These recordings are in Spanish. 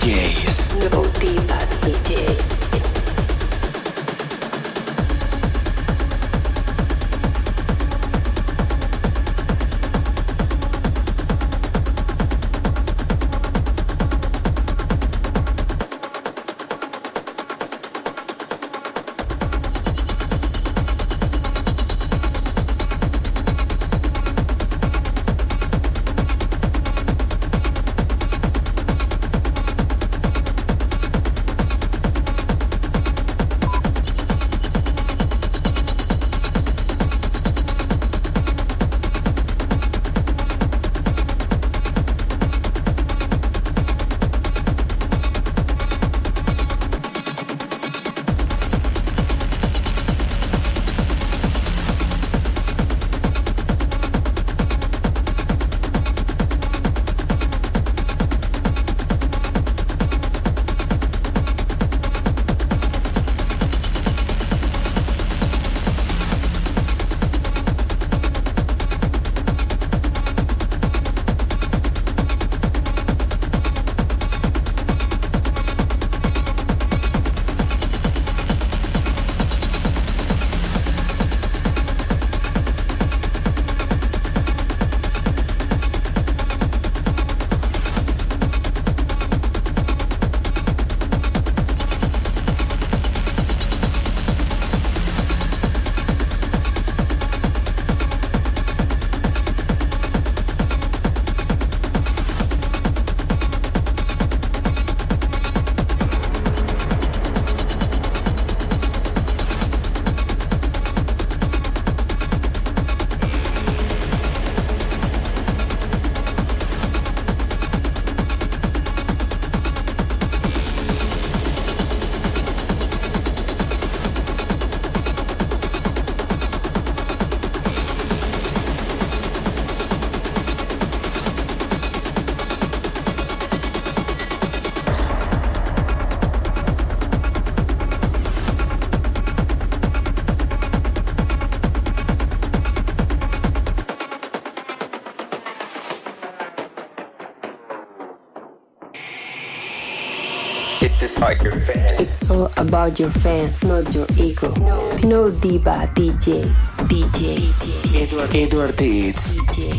Diva DJs. No Diva about your fans, not your ego. No, no diva DJs, DJs. Edward, Edward. DJs, DJs.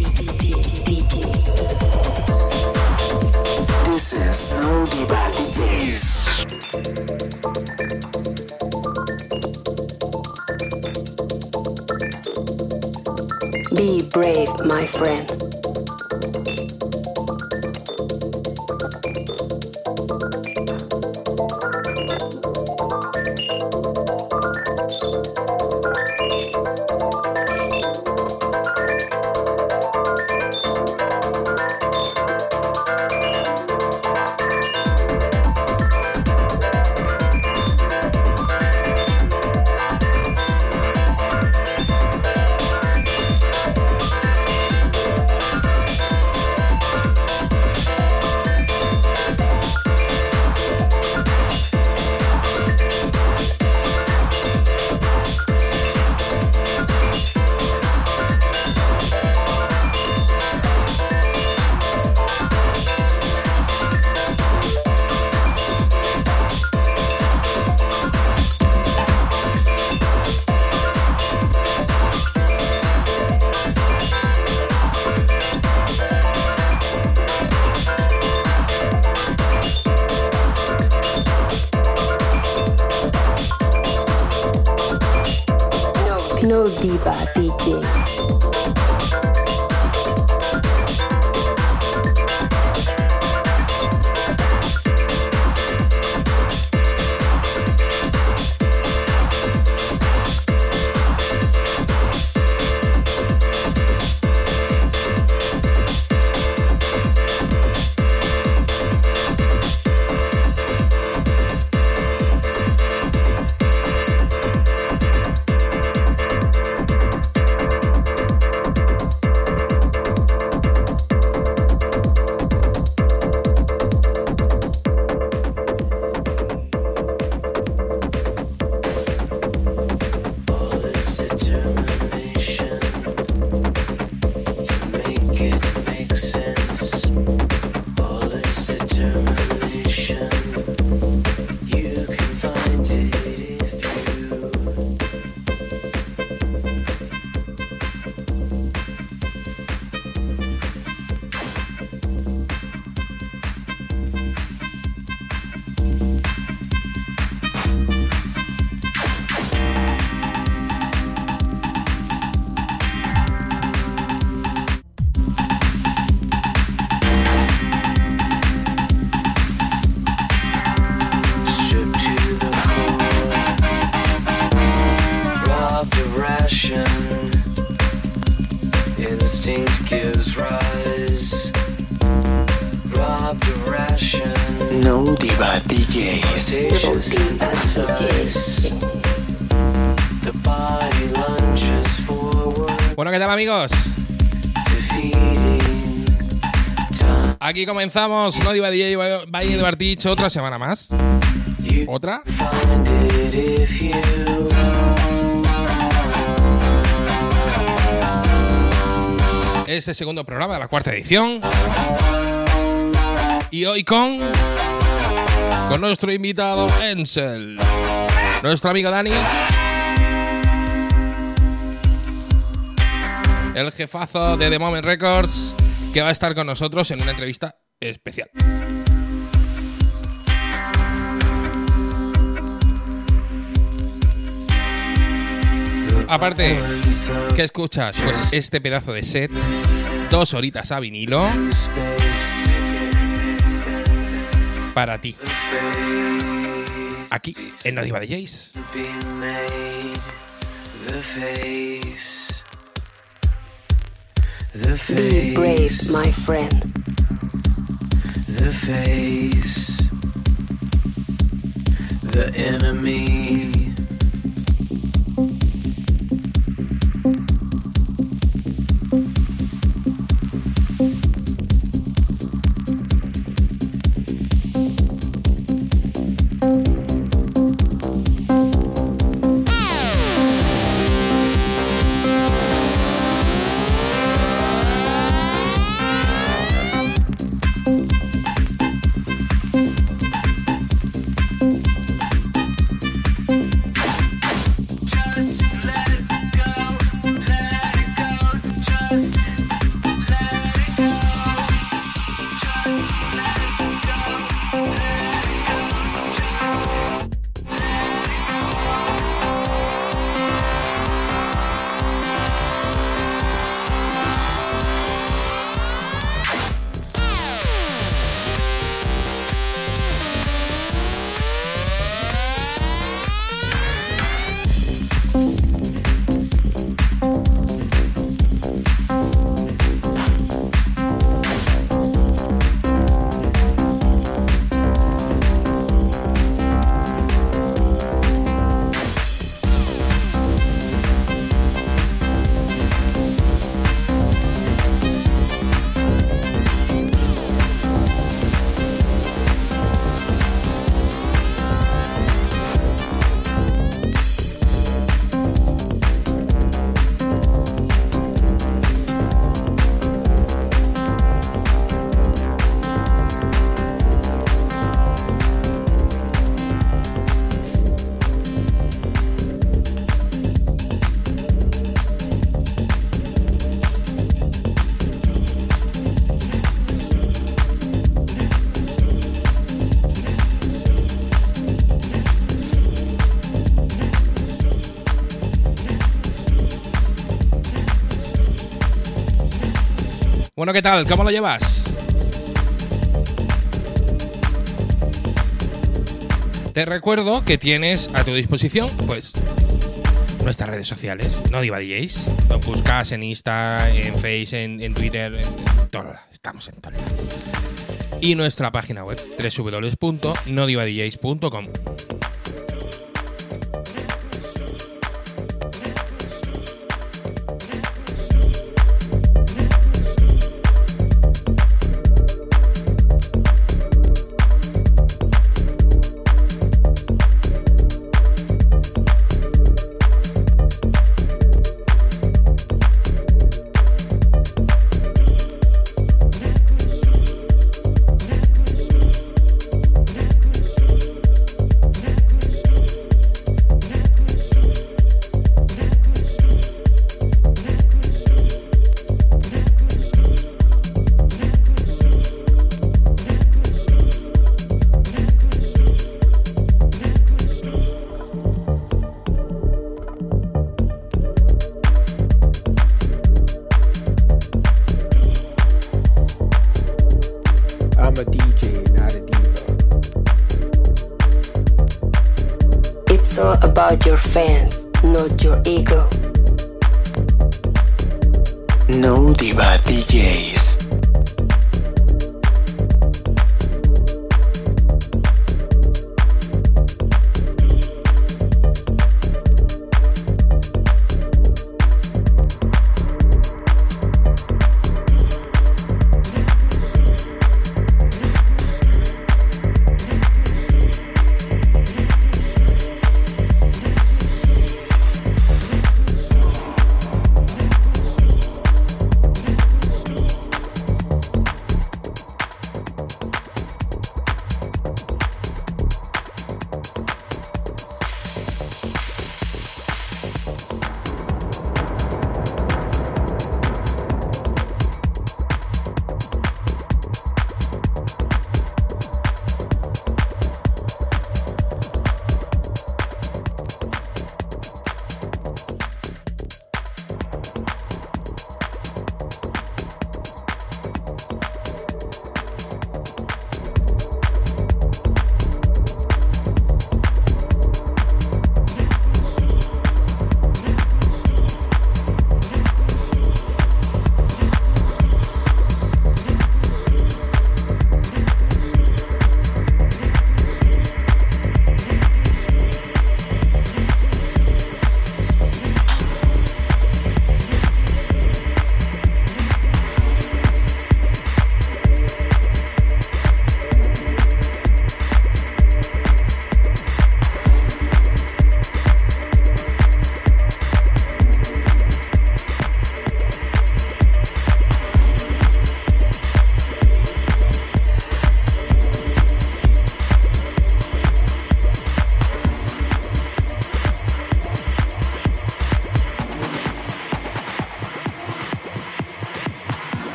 Amigos? Aquí comenzamos, no Diva DJ, Valle de Bartich, otra semana más. ¿Otra? Este segundo programa de la cuarta edición. Y hoy con. Con nuestro invitado Ensel. Nuestro amigo Dani. El jefazo de The Moment Records. Que va a estar con nosotros en una entrevista especial. Aparte, ¿qué escuchas? Pues este pedazo de set, dos horitas a vinilo, para ti. Aquí, en No Diva de Jace. Be brave, my friend. The face, the enemy. Bueno, ¿qué tal? ¿Cómo lo llevas? Te recuerdo que tienes a tu disposición, pues, nuestras redes sociales, no Diva DJs. Buscas en Insta, en Face, en, Twitter, en, todo. Estamos en todo. Y nuestra página web, www.nodivadjs.com.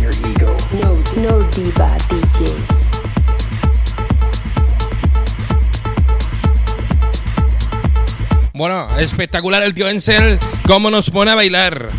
your ego. No, no Diva DJs. Bueno, espectacular el tío Ensel, cómo nos pone a bailar.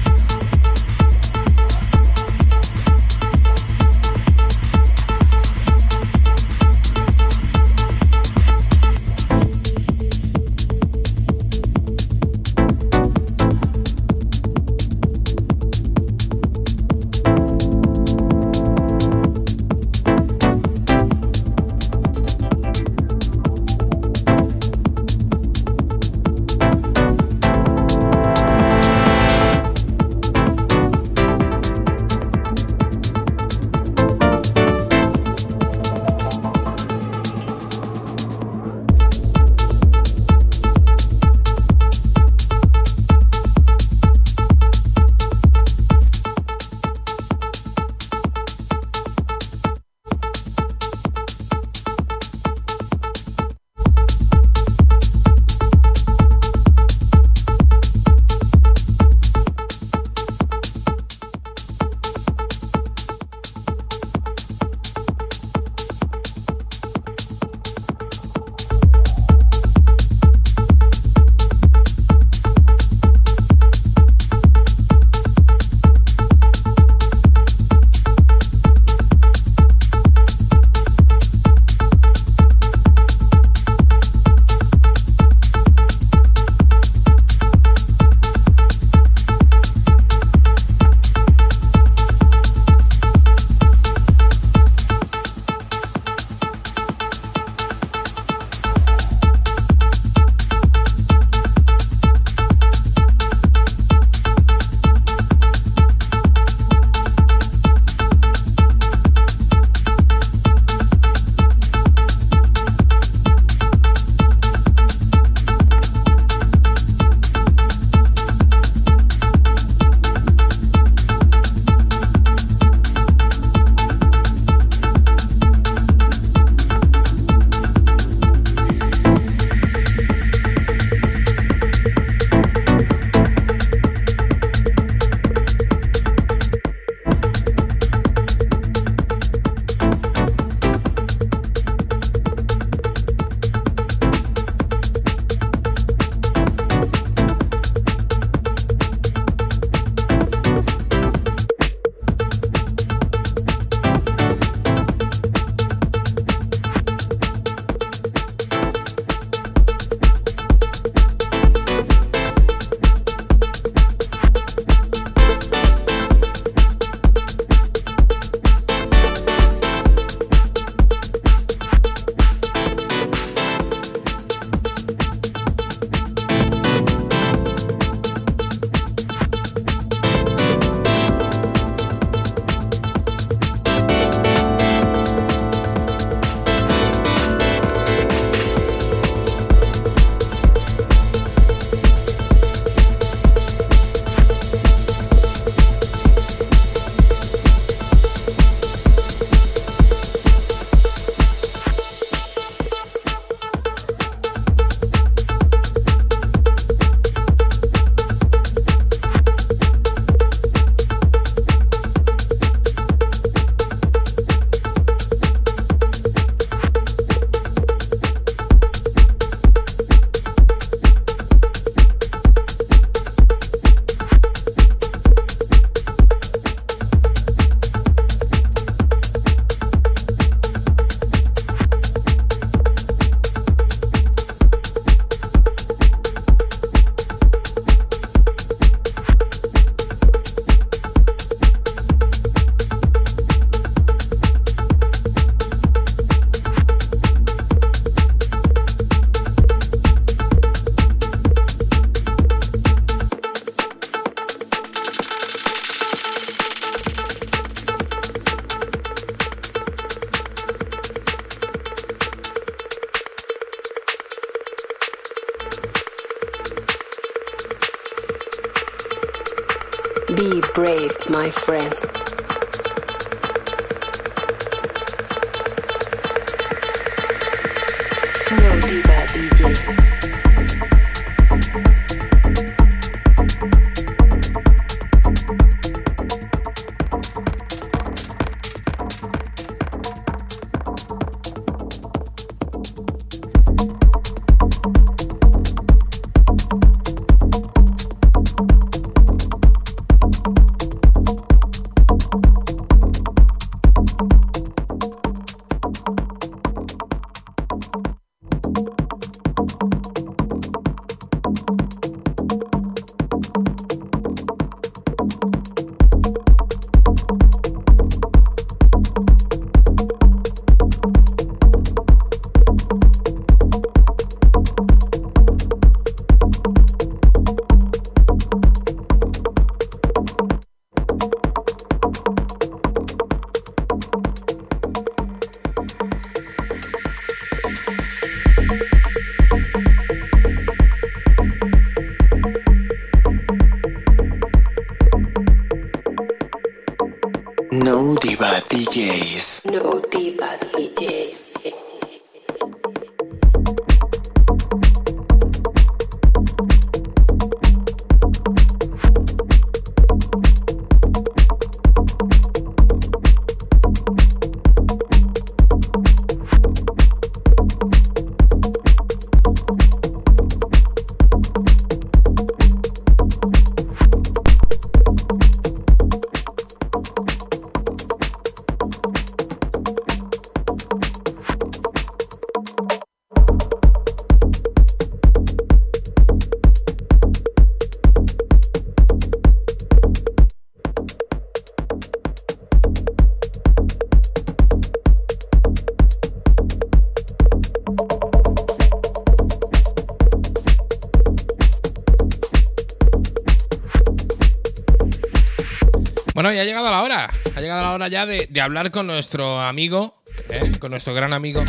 Hora ya de, de hablar con nuestro amigo, ¿eh? con nuestro gran amigo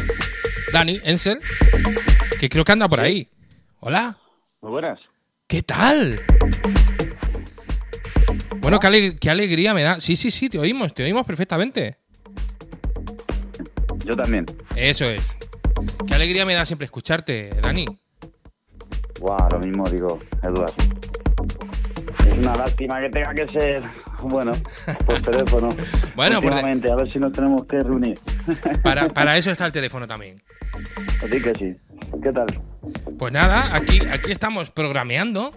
Dani Ensel, que creo que anda por ahí. Hola, Muy buenas. ¿qué tal? Bueno, qué, ale- qué alegría me da. Sí, sí, sí, te oímos, te oímos perfectamente. Yo también. Eso es. Qué alegría me da siempre escucharte, Dani. Guau, lo mismo digo, Eduardo. Es una lástima que tenga que ser, bueno, por teléfono. Bueno, por de- Últimamente, a ver si nos tenemos que reunir. Para, para eso está el teléfono también. Así que sí. ¿Qué tal? Pues nada, aquí, aquí estamos programeando.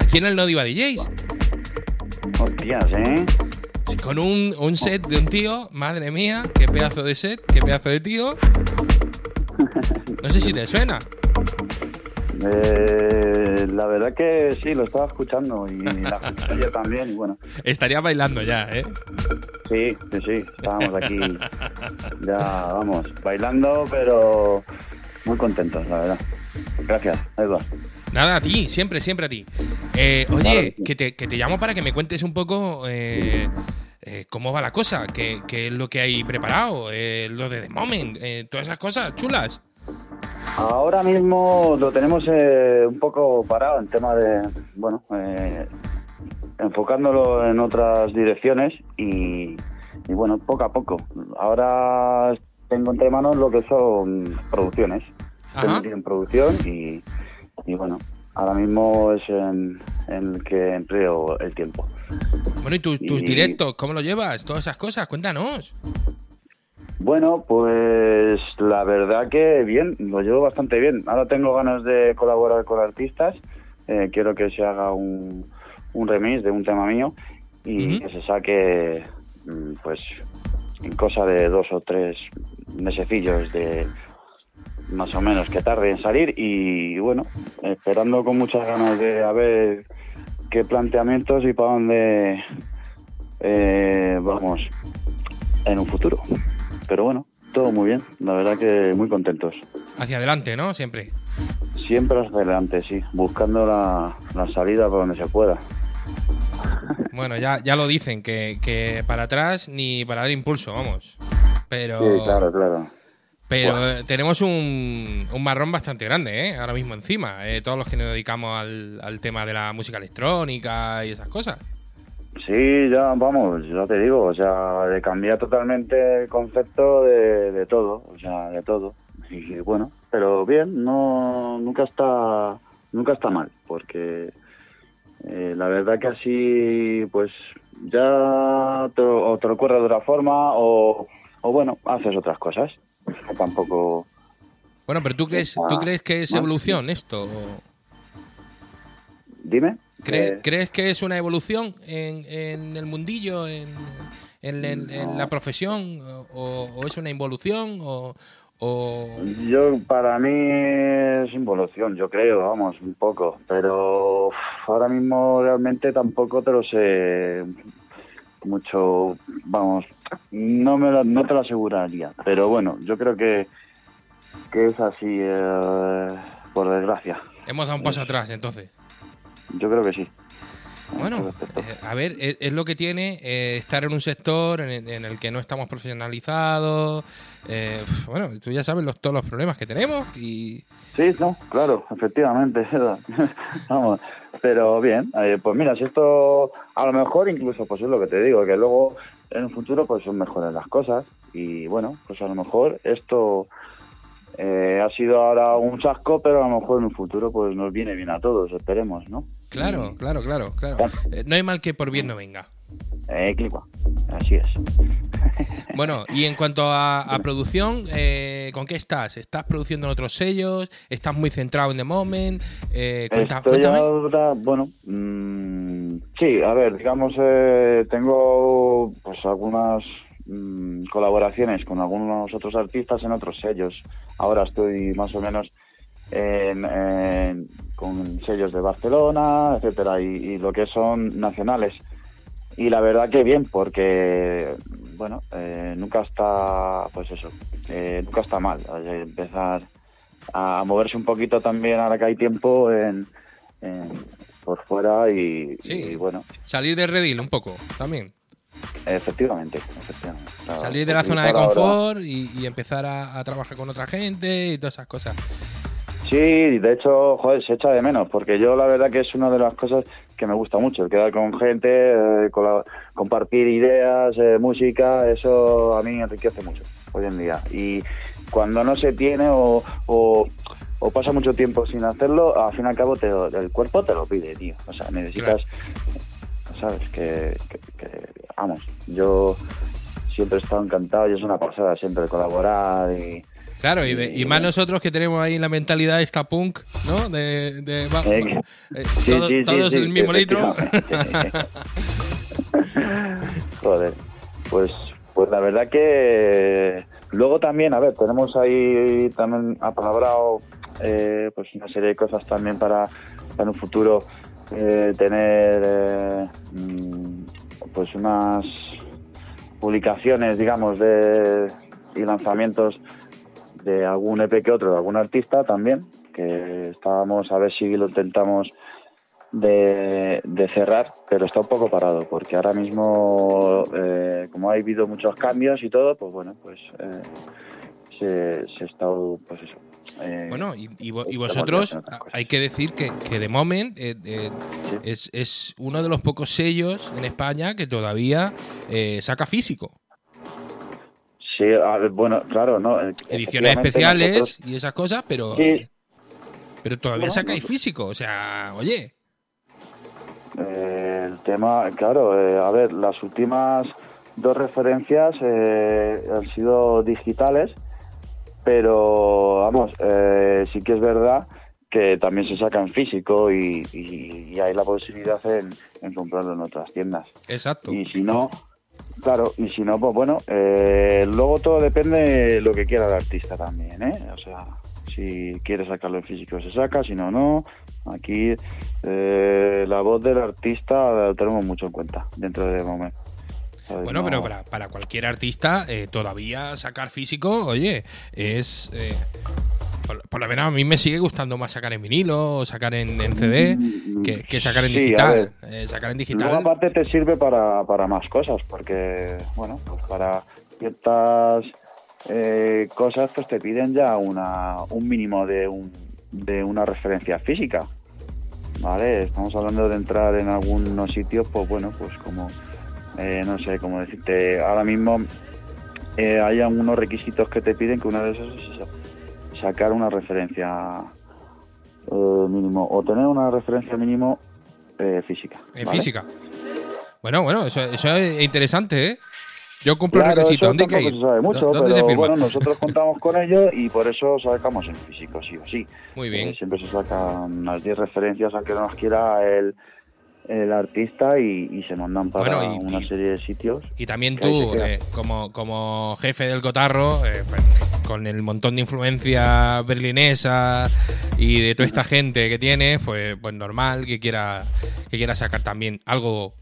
Aquí en el No Diva DJs. Hostias, ¿eh? Con un, un set de un tío, madre mía, qué pedazo de set, qué pedazo de tío. No sé si te suena. Eh, la verdad que sí, lo estaba escuchando y la gente ayer también. Y bueno, Estaría bailando ya, ¿eh? sí, sí, sí. Estábamos aquí ya, vamos, bailando, pero muy contentos, la verdad. Gracias, Eduardo. Nada, a ti, siempre, siempre a ti. Eh, oye, que te, que te llamo para que me cuentes un poco eh, eh, cómo va la cosa, qué, qué es lo que hay preparado, eh, lo de The Moment, eh, todas esas cosas chulas. Ahora mismo lo tenemos eh, un poco parado en tema de, bueno, eh, enfocándolo en otras direcciones y, y bueno, poco a poco. Ahora tengo entre manos lo que son producciones. Estoy en producción y, y bueno, ahora mismo es en, en el que empleo el tiempo. Bueno, ¿y tus, tus Y- directos, cómo lo llevas? Todas esas cosas, cuéntanos. Bueno, pues la verdad que bien, lo llevo bastante bien. Ahora tengo ganas de colaborar con artistas. eh, quiero que se haga un, un remix de un tema mío y que se saque, mm, pues, en cosa de dos o tres mesecillos de más o menos que tarde en salir y bueno, esperando con muchas ganas de a ver qué planteamientos y para dónde eh, vamos en un futuro. Pero bueno, todo muy bien, la verdad que muy contentos. Hacia adelante, ¿no? Siempre. Siempre hacia adelante, sí, buscando la, la salida por donde se pueda. Bueno, ya, ya lo dicen, que, que para atrás ni para dar impulso, vamos. Pero, Sí, claro, claro. pero tenemos un, un marrón bastante grande, ¿eh? Ahora mismo encima. eh, todos los que nos dedicamos al, al tema de la música electrónica y esas cosas. Sí, ya vamos, ya te digo, o sea, de cambiar totalmente el concepto de, de todo, o sea, de todo. Y bueno, pero bien, no nunca está nunca está mal, porque eh, la verdad que así, pues ya te, o te ocurre de otra forma o, o bueno, haces otras cosas. Tampoco. Bueno, pero ¿tú crees, ¿tú crees que es evolución esto? Dime. ¿Crees, Eh, crees que es una evolución en, en el mundillo, en, en- la profesión? O, o es una involución? O, o- Yo, para mí es involución, yo creo, vamos, un poco. Pero ahora mismo realmente tampoco te lo sé mucho, vamos, no, me lo- no te lo aseguraría. Pero bueno, yo creo que, que es así, eh, por desgracia. hemos dado un paso atrás, entonces. Yo creo que sí. Bueno, eh, a ver, es, es lo que tiene eh, estar en un sector en el, en el que no estamos profesionalizados. eh, bueno, tú ya sabes los, todos los problemas que tenemos y Sí, no, claro, efectivamente. Vamos, pero bien, eh, pues mira, si esto a lo mejor incluso, pues es lo que te digo, que luego en el futuro pues son mejores las cosas y bueno, pues a lo mejor esto eh, ha sido ahora un chasco, pero a lo mejor en el futuro pues nos viene bien a todos, esperemos, ¿no? claro, claro, claro, claro. Eh, no hay mal que por bien no venga. Eh, clipa, así es. Bueno, y en cuanto a, a producción, eh, ¿con qué estás? ¿Estás produciendo en otros sellos? ¿Estás muy centrado en The Moment? Eh, cuenta- Estoy ahora, bueno, mm, sí, a ver, digamos, eh, tengo pues algunas mm, colaboraciones con algunos otros artistas en otros sellos. Ahora estoy más o menos en- en- con sellos de Barcelona, etcétera, y, y lo que son nacionales. Y la verdad que bien, porque, bueno, eh, nunca está, pues eso, eh, nunca está mal eh, empezar a moverse un poquito también ahora que hay tiempo en, en- por fuera y, Sí. y bueno, Salir de redil un poco, también. Efectivamente, efectivamente. Salir de la zona de confort y, y empezar a, a trabajar con otra gente y todas esas cosas. Sí, de hecho, joder, se echa de menos, porque yo la verdad que es una de las cosas que me gusta mucho, el quedar con gente, eh, compartir ideas, eh, música, eso a mí enriquece mucho hoy en día. Y cuando no se tiene o, o, o pasa mucho tiempo sin hacerlo, al fin y al cabo te el cuerpo te lo pide, tío. O sea, necesitas, ¿sabes? Que, que- que- vamos, yo siempre he estado encantado y es una pasada siempre colaborar y... Claro, y, y más nosotros que tenemos ahí la mentalidad esta punk, ¿no? De, de va- Eh, eh, Sí, todo- sí, sí, todos sí, el mismo litro. Joder, pues, pues la verdad que luego también, a ver, tenemos ahí también apalabrado eh, pues una serie de cosas también para, para en un futuro eh, tener eh, mm, pues unas publicaciones, digamos, de y lanzamientos de algún EP que otro, de algún artista también, que estábamos a ver si lo intentamos de, cerrar, pero está un poco parado, porque ahora mismo, eh, como ha habido muchos cambios y todo, pues bueno, pues eh, se, se está, pues eso. Eh, Bueno, y, vosotros, hay que decir que, que de Moment eh, eh, Sí. es, es uno de los pocos sellos en España que todavía saca físico. Sí, ver, bueno, claro, ¿no? Ediciones especiales nosotros- y esas cosas, pero, Sí. pero todavía Bueno, sacáis físico. O sea, oye, el tema, claro, eh, a ver, las últimas dos referencias han sido digitales, pero vamos, eh, sí que es verdad que también se saca en físico y, y- y hay la posibilidad en, en comprarlo en otras tiendas. exacto. Y si no, claro, y si no, pues bueno, eh, luego todo depende de lo que quiera el artista también, ¿eh? O sea, si quiere sacarlo en físico se saca, si no, no. Aquí eh, la voz del artista la tenemos mucho en cuenta dentro de momento. Bueno, pero para, para cualquier artista, eh, todavía sacar físico, oye, es. eh, por, por lo menos a mí me sigue gustando más sacar en vinilo o sacar en, en CD que, que sacar en Sí, digital. Eh, sacar en Luego digital. aparte te sirve para, para más cosas, porque, bueno, pues para ciertas eh, cosas pues te piden ya una, un mínimo de, un, de una referencia física. ¿vale? Estamos hablando de entrar en algunos sitios, pues bueno, pues como, eh, no sé, como decirte, ahora mismo eh, hay algunos requisitos que te piden que una de esos es sa- sacar una referencia eh, mínimo, o tener una referencia mínimo eh, física. En ¿vale? física. Bueno, bueno, eso, eso es interesante, ¿eh? Yo cumplo Claro, el requisito. ¿Dónde hay que ir? se sabe mucho, ¿Dó- ¿Dónde pero se firma? bueno, nosotros contamos con ello y por eso sacamos en físico, sí o sí. Muy bien. Eh, siempre se sacan unas 10 referencias aunque no las quiera el, el artista y, y se mandan para Bueno, y- una y- serie de sitios. Y también tú, eh, como, como jefe del Cotarro, eh, pues, con el montón de influencia berlinesa y de toda esta gente que tienes, pues, pues normal que quiera, que quiera sacar también algo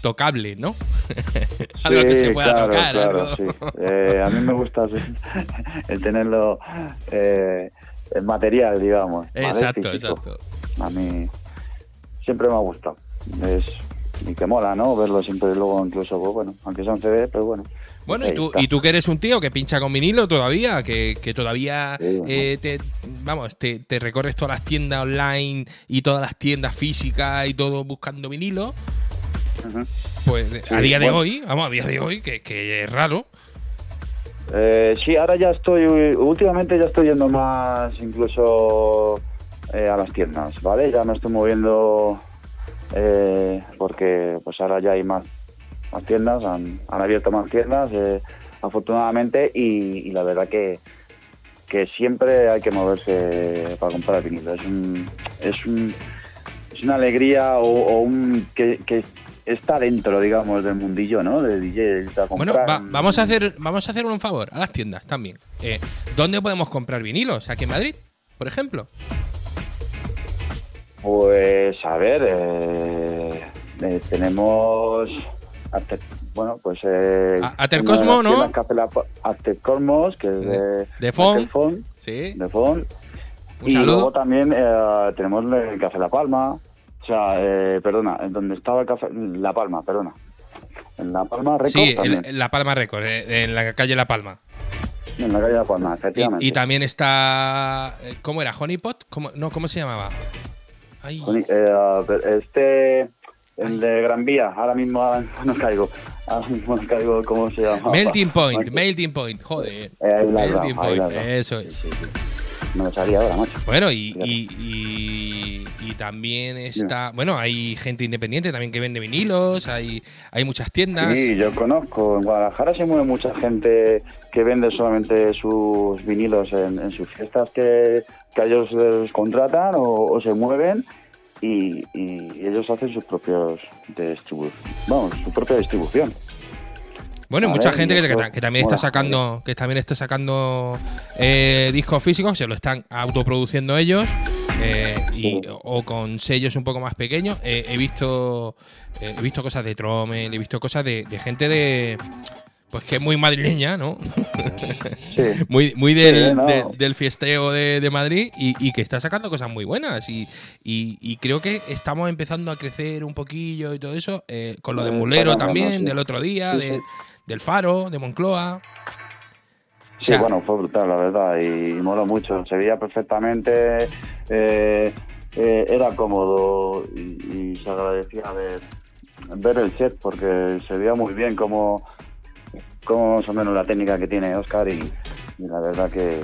tocable, ¿no? algo que se pueda claro, tocar. claro, sí. Eh, a mí me gusta el tenerlo eh, en material, digamos. Exacto, exacto. A mí siempre me ha gustado. Es, y que mola, ¿no? Verlo siempre luego, incluso, pues, bueno, aunque sea un CD, pero bueno. Bueno, y tú, está. y tú que eres un tío que pincha con vinilo todavía, que, que todavía Sí, eh, te, vamos, te, te recorres todas las tiendas online y todas las tiendas físicas y todo buscando vinilo, pues a día de bueno. hoy, vamos, a día de hoy, que, que es raro. Eh, sí, ahora ya estoy, últimamente ya estoy yendo más incluso eh, a las tiendas, ¿vale? Ya me estoy moviendo eh, porque pues ahora ya hay más, más tiendas, han, han abierto más tiendas, eh, afortunadamente, y, y la verdad que, que siempre hay que moverse para comprar vinilo. Es un, es un, es una alegría o, o un que, que está dentro, digamos, del mundillo, ¿no? De DJ, Bueno, va- vamos a hacer vamos a hacer un favor a las tiendas también. Eh, ¿Dónde podemos comprar vinilos? ¿Aquí en Madrid, por ejemplo? Pues a ver, eh, eh, tenemos bueno, pues eh, A- Ater una Cosmo, de las ¿no? tiendas Café La Pa- Ater Cosmos, que es de De Fon. Sí. de Fon. Un y saludo. luego también eh, tenemos el Café La Palma, o sea, eh, perdona, en donde estaba el Café La Palma, perdona. En La Palma Records Sí, también, en La Palma Record, eh, en la calle La Palma. en la calle La Palma, Y, efectivamente. y también está. eh, ¿Cómo era? ¿Honeypot? ¿Cómo, no, ¿cómo se llamaba? Ay, eh, este, el de Gran Vía, ahora mismo no caigo, ahora mismo no caigo cómo se llama. Melting Point. Melting Point, joder. Eh, Melting Point, eso es. Sí, sí. Me lo salía ahora, macho. Bueno, y, y, y- y también está. Bueno, hay gente independiente también que vende vinilos, hay, hay muchas tiendas. Sí, yo conozco. En Guadalajara se mueve mucha gente que vende solamente sus vinilos en, en sus fiestas que, que a ellos les contratan o, o se mueven y, y ellos hacen sus propios distribución. Vamos, su propia distribución. Bueno, A mucha ver, gente que, que también está sacando, que también está sacando eh, discos físicos, se lo están autoproduciendo ellos. eh, y, o con sellos un poco más pequeños. Eh, he visto eh, he visto cosas de Trommel, he visto cosas de, de gente de pues que es muy madrileña, ¿no? Sí. muy, muy del, Sí, no. de- del fiesteo de, de Madrid y, y que está sacando cosas muy buenas. Y, y- y creo que estamos empezando a crecer un poquillo y todo eso, eh, con lo de Eh, Mulero también, sí. del otro día, de- del Faro, de Moncloa. O Sí, bueno, fue brutal, la verdad, y, moló mucho. Se veía perfectamente, eh, eh, era cómodo y, y se agradecía ver, ver el set porque se veía muy bien cómo, cómo más o menos la técnica que tiene Oscar y, y la verdad que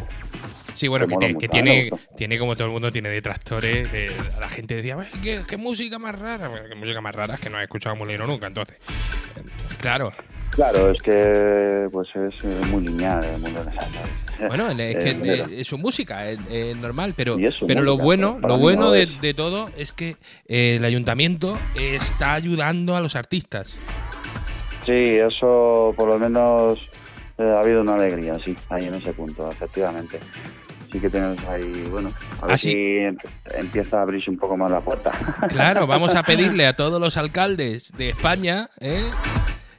Sí, bueno, que te- que tiene, tiene como todo el mundo tiene detractores. De, la gente decía, "Ay, ¿qué, qué música más rara? Bueno, qué música más rara es que no he escuchado Mulero nunca, entonces. Claro. Claro, es que pues es muy lineal el mundo de. Bueno, es que Eh, es su música, es, es normal, pero, pero lo bueno, lo bueno de todo es que eh, el ayuntamiento está ayudando a los artistas. Sí, eso por lo menos eh, ha habido una alegría, sí, ahí en ese punto, efectivamente. Sí que tenemos ahí, bueno, a ver Ah, sí. si em- empieza a abrirse un poco más la puerta. Claro, vamos a pedirle a todos los alcaldes de España ¿eh?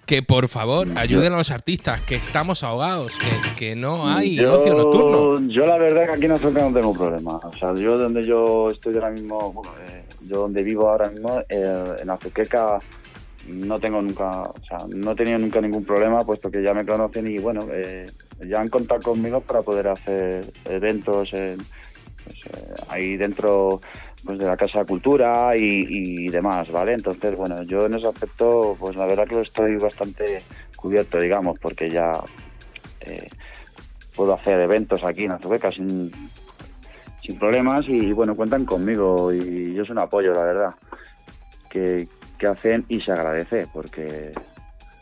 que por favor ayuden a los artistas, que estamos ahogados, que, que no hay yo, ocio nocturno. Yo la verdad que aquí en Azoka no tengo problema. O sea, yo donde yo estoy ahora mismo, bueno, eh, yo donde vivo ahora mismo, eh, en Azuqueca, no tengo nunca, o sea, no he tenido nunca ningún problema, puesto que ya me conocen y bueno, eh, ya han contado conmigo para poder hacer eventos en, pues, eh, ahí dentro pues de la Casa de Cultura y, demás, ¿vale? Entonces, bueno, yo en ese aspecto, pues la verdad que lo estoy bastante cubierto, digamos, porque ya eh, puedo hacer eventos aquí en Azubeca sin, sin problemas y bueno, cuentan conmigo y yo soy un apoyo, la verdad, que, que hacen y se agradece porque,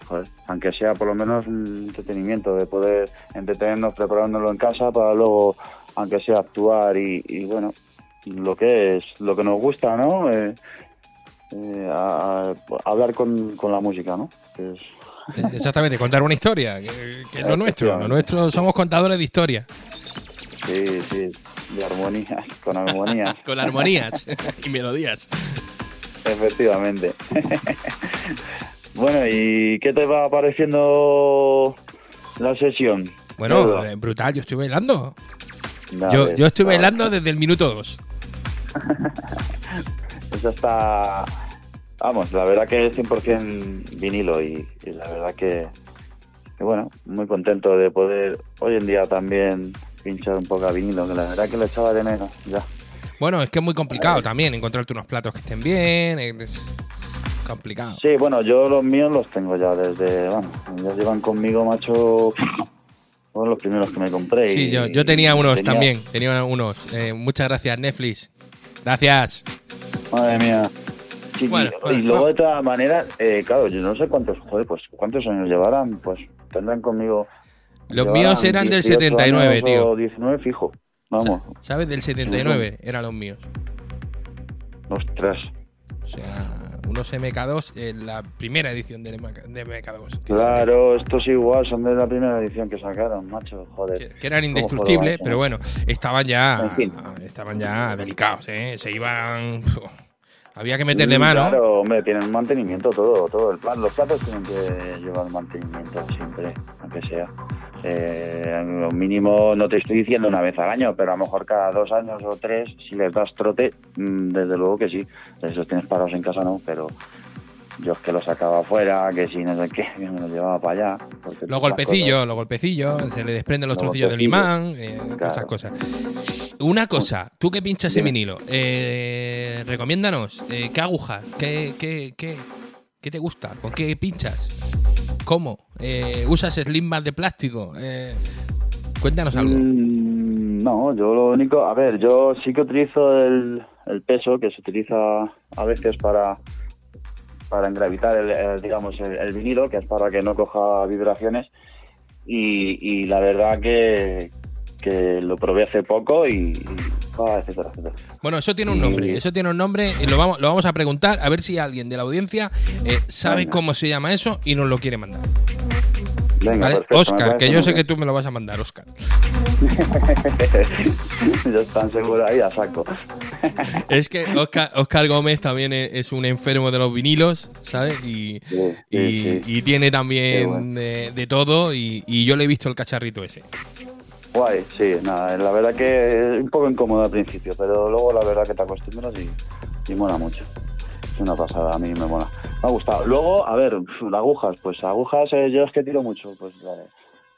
joder, aunque sea por lo menos un entretenimiento de poder entretenernos preparándolo en casa para luego, aunque sea actuar y, y bueno, lo que es, lo que nos gusta, ¿no? Eh, eh, a- a- hablar con, con la música, ¿no? Que es- Exactamente, contar una historia, que, que es lo nuestro. Lo nuestro somos contadores de historia. sí, sí, de armonía, con armonía. Con armonías y melodías. Efectivamente. bueno, ¿y qué te va pareciendo la sesión? Bueno, eh, brutal, yo estoy bailando. Yo, yo estoy bailando desde el minuto 2. Eso está... Vamos, la verdad que es 100% vinilo y, y la verdad que, que, bueno, muy contento de poder hoy en día también pinchar un poco a vinilo, que la verdad que lo echaba de menos ya. Bueno, es que es muy complicado también encontrarte unos platos que estén bien. Es, complicado. Sí, bueno, yo los míos los tengo ya desde, bueno, ya llevan conmigo, macho, fueron los primeros que me compré. Sí, y- yo, yo tenía unos tenía- también. Tenía unos. Eh, muchas gracias, Netflix. Gracias. Madre mía. Sí, Bueno, y, bueno, y luego bueno. de todas maneras, eh, claro, yo no sé cuántos, joder, pues cuántos años llevarán, pues tendrán conmigo. Los míos eran del 18 79, años tío. O 19 fijo. Vamos, ¿Sabes? Del 79 eran los míos. ostras. O sea, unos MK2, eh, la primera edición del MK, de MK2. que Claro, estos igual son de la primera edición que sacaron, macho, joder. Que, que eran ¿Cómo indestructibles, joder, pero bueno, estaban ya, En fin. estaban ya delicados, ¿eh? Se iban, había que meterle Mm, mano. Claro, hombre, tienen mantenimiento todo, todo el plan. Los platos tienen que llevar mantenimiento siempre, aunque sea. Eh, lo mínimo, no te estoy diciendo una vez al año, pero a lo mejor cada dos años o tres, si les das trote, mm, desde luego que sí. Si los tienes parados en casa, no, pero yo es que los sacaba afuera, que si no sé qué, que me los llevaba para allá. Los golpecillos, los golpecillos, se le desprenden los Los trocillos del imán, eh, esas cosas. Una cosa, tú que pinchas en vinilo, eh, recomiéndanos, eh, ¿qué aguja? ¿Qué, qué, qué, qué te gusta? ¿Con qué pinchas? ¿Cómo? Eh, ¿Usas slimbas de plástico? Eh, cuéntanos algo. Mm, no, yo lo único, a ver, yo sí que utilizo el, peso que se utiliza a veces para para engravitar el, el, digamos el, vinilo, que es para que no coja vibraciones y la verdad que, que lo probé hace poco y, ah, etcétera, etcétera. Bueno, eso tiene un nombre, eso tiene un nombre y lo vamos, lo vamos a preguntar a ver si alguien de la audiencia eh, sabe Venga. cómo se llama eso y nos lo quiere mandar. Venga, ¿Vale? perfecto, me Oscar, que yo sé que tú me lo vas a mandar, Oscar. ya están seguros ahí a saco. Es que Oscar, Oscar Gómez también es, un enfermo de los vinilos, ¿sabes? Y, Sí, sí, y, sí. y tiene también bueno. de, de todo y, y yo le he visto el cacharrito ese. Guay, sí, nada, la verdad que es un poco incómodo al principio, pero luego la verdad que te acostumbras y, y mola mucho. Es una pasada, a mí me mola. Me ha gustado. Luego, a ver, agujas, pues agujas eh, yo es que tiro mucho, pues vale.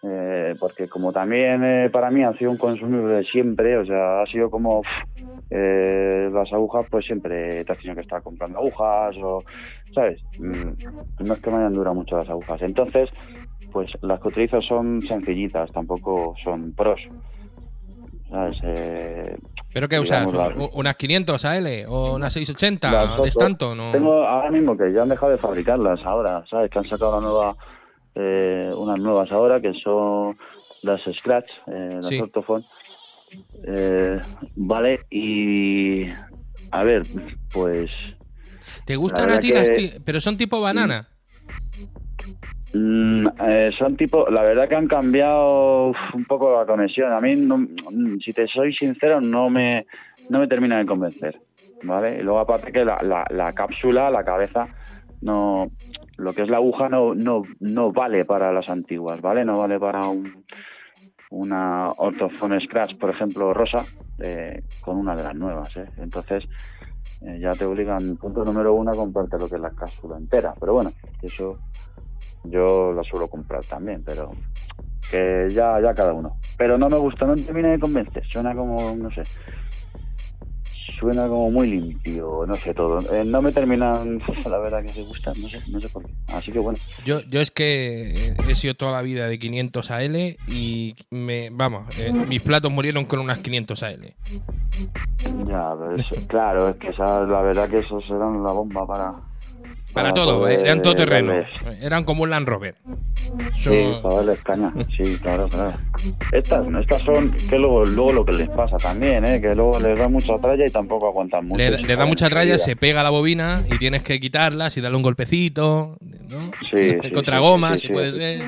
Eh, porque como también eh, para mí ha sido un consumible de siempre, o sea, ha sido como eh, las agujas, pues siempre te has tenido que estar comprando agujas o, ¿sabes? Mm, no es que me hayan durado mucho las agujas. Entonces, pues las que utilizo son sencillitas, tampoco son pros. ¿Sabes? Eh, ¿Pero qué usas? Digamos, la- ¿U- ¿Unas 500 AL o unas 680 las de Stanton? ¿no? Tengo ahora mismo que ya han dejado de fabricarlas ahora, ¿sabes? Que han sacado la nueva, eh, unas nuevas ahora que son las Scratch, eh, las Sí. Ortophone. Eh, vale, y a ver, pues ¿Te gustan a ti las Pero son tipo banana. Mm, eh, son tipo, la verdad que han cambiado un poco la conexión. A mí, no- mm, si te soy sincero, no me, no me termina de convencer, ¿vale? Y luego aparte que la, la, la cápsula, la cabeza, no, lo que es la aguja no, no, no vale para las antiguas, ¿vale? No vale para un, una Orthophone Scratch, por ejemplo, rosa, eh, con una de las nuevas, ¿eh? Entonces, eh, ya te obligan, punto número uno, a comprarte lo que es la cápsula entera. Pero bueno, eso yo la suelo comprar también, pero que ya, ya cada uno. Pero no me gusta, no termina de convencer. Suena como, no sé. suena como muy limpio, no sé todo. Eh, no me terminan, la verdad que se gustan, no sé, no sé por qué. Así que bueno. Yo, yo es que he sido toda la vida de 500 AL y me, vamos, eh, mis platos murieron con unas 500 AL. Ya, pero eso- claro, es que esa, la verdad que esos eran la bomba para... Para todo, poder eran todo terreno. darles- Eran como un Land Rover. Sí, para darles caña. Sí, claro, claro. Estas, estas son, que luego, luego lo que les pasa también, ¿eh? que luego les da mucha tralla y tampoco aguantan mucho. le, le da mucha tralla, se pega la bobina y tienes que quitarlas y darle un golpecito, ¿no? Sí, sí, Contra goma, sí, si puede ser.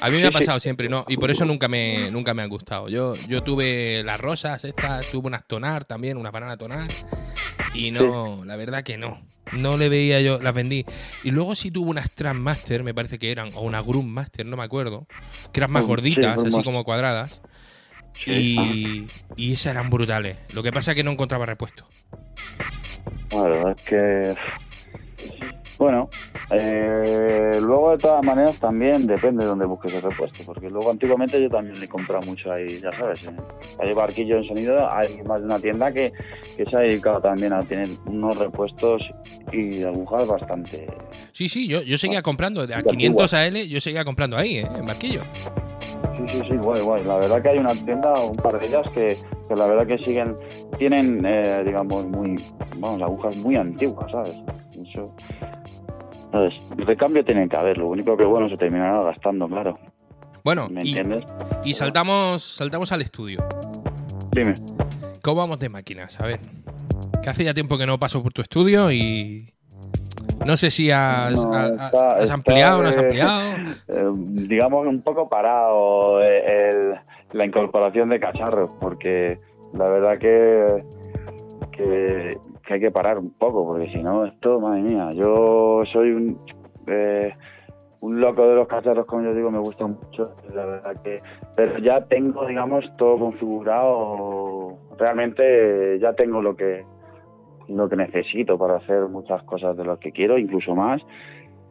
A mí me ha pasado siempre, ¿no? Y por eso nunca me, nunca me han gustado. Yo, yo tuve las rosas estas, tuve unas tonar también, una banana tonar. Y no, la verdad que no. No le veía yo, las vendí. Y luego sí tuve unas Transmaster, me parece que eran, o una Master, no me acuerdo. Que eran más sí, gorditas, así como cuadradas. Sí, Y, y esas eran brutales. Lo que pasa es que no encontraba repuesto. Bueno, es que. Bueno, eh, luego de todas maneras también depende de dónde busques el repuesto, porque luego antiguamente yo también le compraba mucho ahí, ya sabes, eh, hay barquillo en sonido, hay más de una tienda que, que se ha dedicado también a tener unos repuestos y agujas bastante... Sí, sí, yo, yo seguía comprando. De a De 500 AL, yo seguía comprando ahí, ¿eh? En Barquillo. Sí, sí, sí, guay, guay. La verdad que hay una tienda, un par de ellas que, que la verdad que siguen, tienen, eh, digamos, muy, vamos, agujas muy antiguas, ¿sabes? Eso, ¿sabes? Recambio tiene que haber, lo único que, bueno, se terminará gastando, claro. Bueno, ¿Me y, entiendes? y saltamos, saltamos al estudio. Dime. ¿Cómo vamos de máquinas? A ver. Que hace ya tiempo que no paso por tu estudio y. No sé si has, No, ha- ha- está- has está, ampliado o no has eh, ampliado. eh, digamos un poco parado eh, el- la incorporación de cacharros, porque la verdad que, que, que hay que parar un poco, porque si no, esto, madre mía, yo soy un, eh, un loco de los cacharros, como yo digo, me gusta mucho, la verdad que, pero ya tengo, digamos, todo configurado, realmente ya tengo lo que lo que necesito para hacer muchas cosas de lo que quiero, incluso más,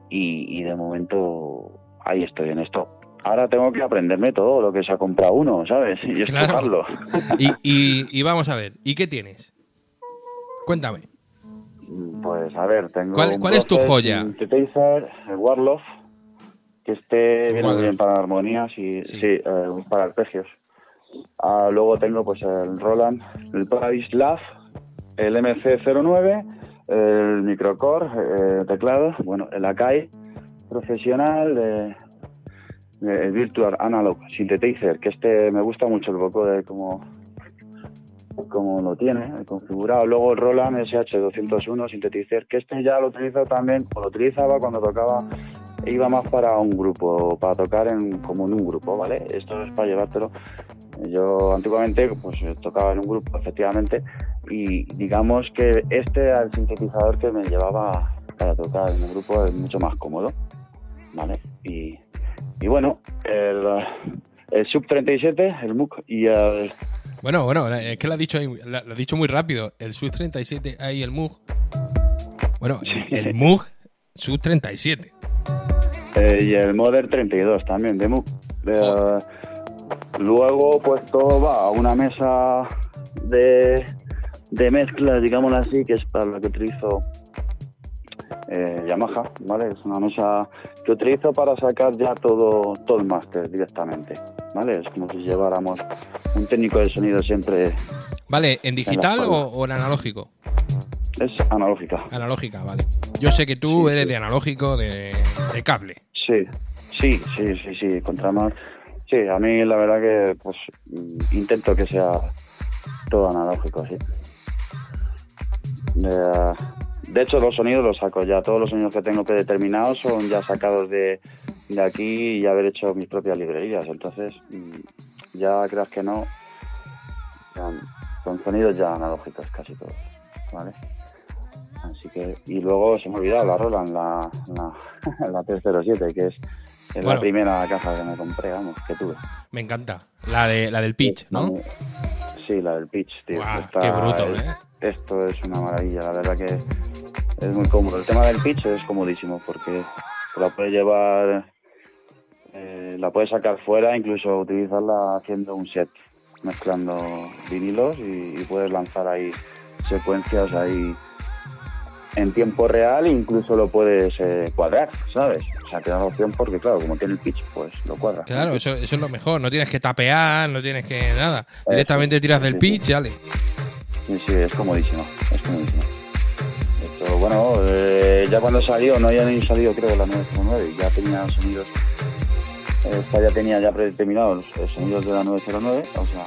y, y de momento ahí estoy en esto. Ahora tengo que aprenderme todo lo que se ha comprado uno, ¿sabes? Y Claro. y- y vamos a ver. ¿Y qué tienes? Cuéntame. Pues a ver, tengo. ¿Cuál- un cuál es tu joya? Synthesizer, el Warlock, que este viene muy bien para armonías y Sí. sí, eh, para arpegios. Ah, luego tengo pues el Roland, el Paradise Lab, el MC09, el Microcore, eh, teclado, bueno, el Akai profesional, eh, el Virtual Analog Synthesizer, que este me gusta mucho el vocoder como como lo tiene configurado. Luego el Roland SH201 Synthesizer, que este ya lo utilizo también, o lo utilizaba cuando tocaba, iba más para un grupo, para tocar en, como en un grupo, ¿vale? Esto es para llevártelo. Yo antiguamente pues tocaba en un grupo, efectivamente, y digamos que este era el sintetizador que me llevaba para tocar en un grupo es mucho más cómodo, ¿vale? Y, y bueno, el, el Sub 37, el MOOC y el Bueno, bueno, es que lo has dicho, lo has dicho muy rápido. El Sub 37, ahí el MUG. Bueno, el, el MUG Sub 37. Eh, y el Modern 32 también, de MOOC. Eh, luego, pues todo va a una mesa de, de mezclas, digámoslo así, que es para lo que utilizo eh, Yamaha, ¿vale? Es una mesa que utilizo para sacar ya todo, todo el máster directamente, ¿vale? Es como si lleváramos un técnico de sonido siempre Vale, ¿en digital o, o en analógico? es analógica. Analógica, vale. Yo sé que tú eres de analógico, de, de cable. Sí, sí, sí, sí, sí, contra más. Sí, a mí la verdad que pues intento que sea todo analógico, sí. De, de hecho, los sonidos los saco ya. Todos los sonidos que tengo predeterminados son ya sacados de, de aquí y haber hecho mis propias librerías. Entonces, mm, ya creas que no, son sonidos ya analógicos casi todos, ¿vale? Así que, y luego se me ha olvidado la Roland, la, la, la 307, que es, es Bueno. la primera caja que me compré, vamos, que tuve. Me encanta. La, de, la del pitch, ¿no? Sí, la del pitch, tío. Qué bruto, es- ¿eh? Esto es una maravilla, la verdad que es muy cómodo. El tema del pitch es comodísimo porque la puedes llevar, eh, la puedes sacar fuera, incluso utilizarla haciendo un set, mezclando vinilos y, y puedes lanzar ahí secuencias ahí en tiempo real e incluso lo puedes eh, cuadrar, ¿sabes? O sea, te da la opción porque, claro, como tiene el pitch, pues lo cuadras. Claro, eso, eso es lo mejor. No tienes que tapear, no tienes que nada. Directamente tiras del pitch y dale. Sí, sí, es comodísimo, es comodísimo. Esto, bueno, eh, ya cuando salió, no había ni salido creo la 909, ya tenía sonidos, esta ya tenía ya predeterminados los sonidos de la 909, o sea,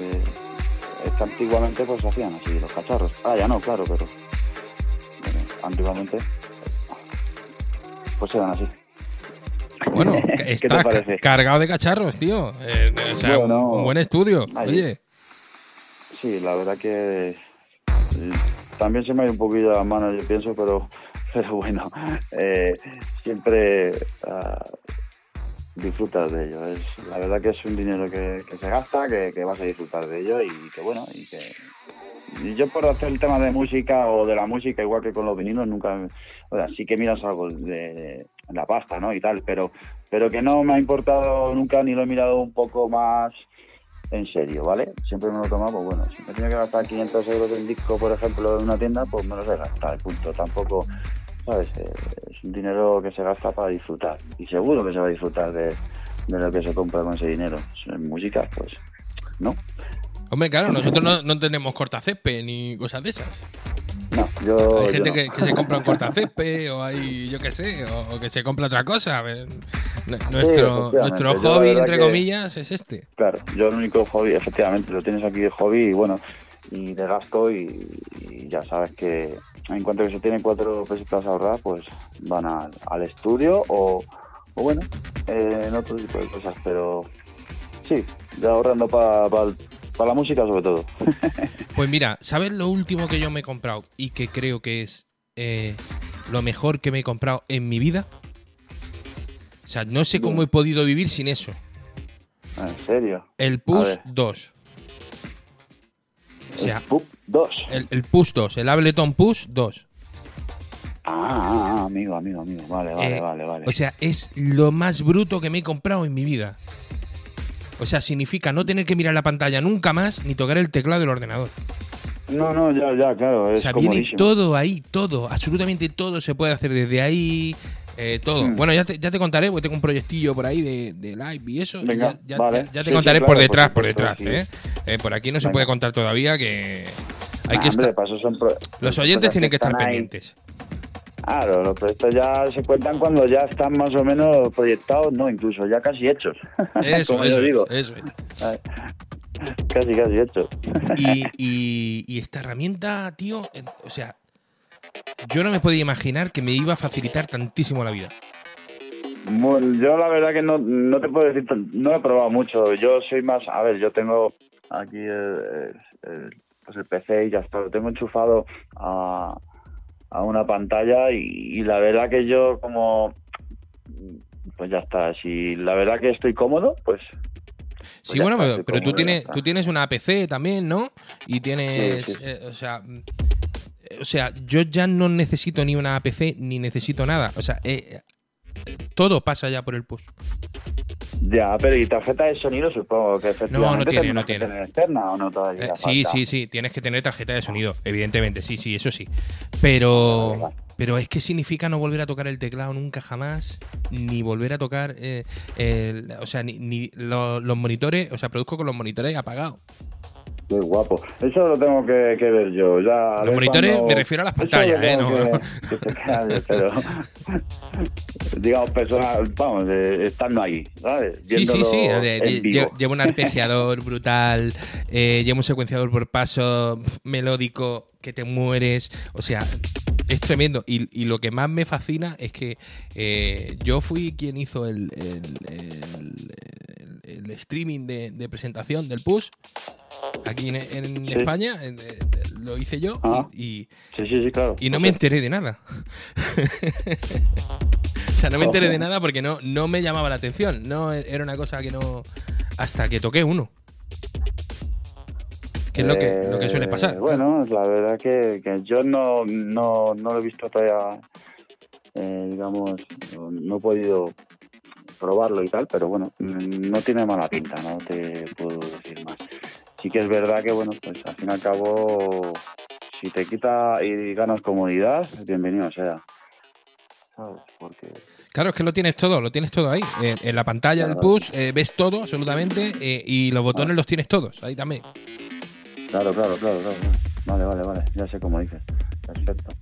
eh, esta antiguamente pues se hacían así los cacharros. Ah, ya no, claro, pero bueno, antiguamente pues eran así. Bueno, ¿Qué te está cargado de cacharros, tío. Eh, o sea, un- buen estudio. Oye, Sí, la verdad que eh, también se me ha ido un poquillo las manos, yo pienso, pero, pero bueno, eh, siempre ah, disfrutas de ello. Es, la verdad que es un dinero que, se gasta, que, vas a disfrutar de ello y que bueno, y que yo por hacer el tema de música o de la música, igual que con los vinilos, nunca, o sea, sí que miras algo de la pasta, ¿no? Y tal, pero, pero que no me ha importado nunca ni lo he mirado un poco más en serio, ¿vale? Siempre me lo he tomado, pues bueno, si me tenía que gastar 500 euros en disco, por ejemplo, en una tienda, pues me los he gastado, punto. Tampoco, ¿sabes? Eh, es un dinero que se gasta para disfrutar. Y seguro que se va a disfrutar de, de lo que se compra con ese dinero. En música, pues, ¿no? Hombre, claro, nosotros no, no tenemos cortacepe ni cosas de esas. No, yo... Hay yo gente no. que, que se compra un cortacepe o hay, yo qué sé, o, o que se compra otra cosa. Nuestro, efectivamente. nuestro hobby, entre comillas, es este. Claro, yo el único hobby, efectivamente, lo tienes aquí de hobby y bueno, y de gasto y, y ya sabes que en cuanto que se tienen cuatro pesitas ahorradas, pues van al, al estudio o, o bueno, eh, en otro tipo de cosas, pero sí, ya ahorrando para la música sobre todo. Pues mira, ¿sabes lo último que yo me he comprado y que creo que es eh, lo mejor que me he comprado en mi vida? O sea, no sé cómo he podido vivir sin eso. en serio. El ver. 2. O sea, Pup, dos. el, el Push 2, el Ableton Push 2. Ah, ah, ah, amigo, amigo, amigo. Vale, vale, Eh, vale, vale. O sea, es lo más bruto que me he comprado en mi vida. O sea, significa no tener que mirar la pantalla nunca más ni tocar el teclado del ordenador. no, no, ya, ya, claro, O es sea, viene todo ahí, todo, absolutamente todo se puede hacer desde ahí, eh, todo. Mm. Bueno, ya te, ya te contaré, porque tengo un proyectillo por ahí de, de live y eso. Venga, ya ya- vale. ya- ya te Sí, contaré sí, por detrás, por detrás. ¿eh? Eh, por aquí no se puede contar todavía que hay Nah, que hombre, estar... Los oyentes tienen que estar ahí. pendientes. Claro, los proyectos ya se cuentan cuando ya están más o menos proyectados, no, incluso ya casi hechos. Eso, Como eso, yo digo, es, eso es. casi, casi hechos. Y, y- y esta herramienta, tío, o sea, yo no me podía imaginar que me iba a facilitar tantísimo la vida. Bueno, yo la verdad que no, no te puedo decir, no he probado mucho. Yo soy más, a ver, yo tengo aquí el, el- pues el PC y ya está, lo tengo enchufado a, a una pantalla y, y la verdad que yo como, pues ya está, si la verdad que estoy cómodo, pues Sí, ya bueno, está, pero, tú cómodo, tienes, tú tienes una PC también, ¿no? Y tienes, Sí, sí. eh, o sea, o sea, yo ya no necesito ni una PC ni necesito nada. O sea, eh, todo pasa ya por el push. Ya, pero y tarjeta de sonido supongo que efectivamente tiene, no que tiene. tener externa o no todavía. Eh, sí, sí, sí, tienes que tener tarjeta de sonido, evidentemente, sí, sí, eso sí. Pero, Vale, pero es que significa no volver a tocar el teclado nunca jamás, ni volver a tocar, eh, el- o sea, ni, ni lo- los monitores, o sea, produzco con los monitores apagados. Qué guapo. Eso lo tengo que, que ver yo. Ya, Los monitores cuando- me refiero a las pantallas, ¿eh? No- que- que te calle, pero digamos, personas, vamos, eh, estando ahí, ¿sabes? Sí, sí, sí. de- de- en vivo. lle- llevo un arpegiador brutal, eh, llevo un secuenciador por paso melódico que te mueres. O sea, es tremendo. Y, y lo que más me fascina es que eh, yo fui quien hizo el, el- el- el- streaming de, de presentación del PUS aquí en, en Sí. España. en- eh, lo hice yo Ah. y, Sí, sí, sí, claro. y no me enteré de nada. o sea, no me enteré de nada porque no, no me llamaba la atención. No era una cosa que no. Hasta que toqué uno. Que es lo que, lo que suele Eh, pasar. Bueno, la verdad que, que yo no, no, no lo he visto todavía, eh, digamos, no, no he podido probarlo y tal, pero bueno, no tiene mala pinta, no te puedo decir más. sí que es verdad que, bueno, pues al fin y al cabo, si te quita y ganas comodidad, bienvenido sea. ¿Sabes? Porque Claro, es que lo tienes todo, lo tienes todo ahí. En, en la pantalla del push eh, ves todo, absolutamente, eh, y los botones los tienes todos, ahí también. Claro, claro, claro, claro. Vale, vale, vale. Ya sé cómo dices. Perfecto.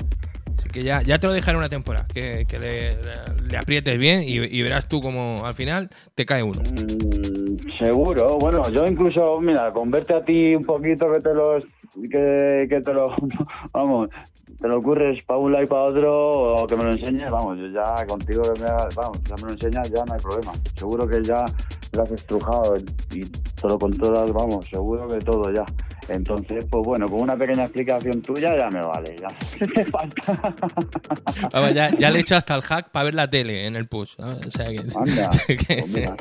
Así que ya, ya te lo dejaré una temporada, que, que le, le aprietes bien y, verás tú como al final te cae uno. Mm, seguro. Bueno, yo incluso, mira, con verte a ti un poquito que te los... Que, que te lo... Vamos, te lo ocurres para un lado y para otro o que me lo enseñes, vamos, yo ya contigo me vamos, ya me lo enseñas, ya no hay problema. Seguro que ya lo has estrujado y te lo controlas, vamos, seguro que todo ya. Entonces, pues bueno, con una pequeña explicación tuya ya me vale, ya. ¿Qué te falta? Vamos, ya, ya le he hecho hasta el hack para ver la tele en el push. ¿sabes? O sea que- Anda, pues mira.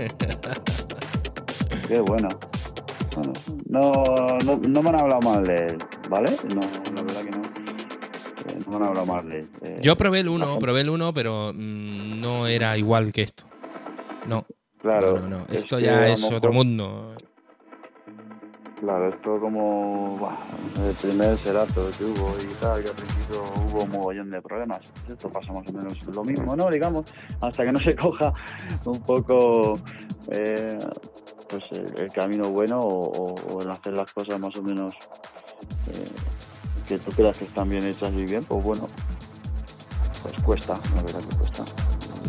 Qué bueno. Bueno, No, no, no me han hablado mal de él, ¿vale? No, la verdad que no. Eh, No me han hablado mal de él. Eh, Yo probé el la 1, gente- probé el 1, pero mm, no era igual que esto. No, Claro. no, no, no. es Esto que ya es otro mundo. Claro, esto como el primer serato que hubo y tal, que al principio hubo un mogollón de problemas. Esto pasa más o menos lo mismo, ¿no? Digamos, hasta que no se coja un poco eh, pues el, camino bueno o, o- hacer las cosas más o menos eh, que tú creas que están bien hechas y bien, pues bueno, pues cuesta, la verdad que cuesta.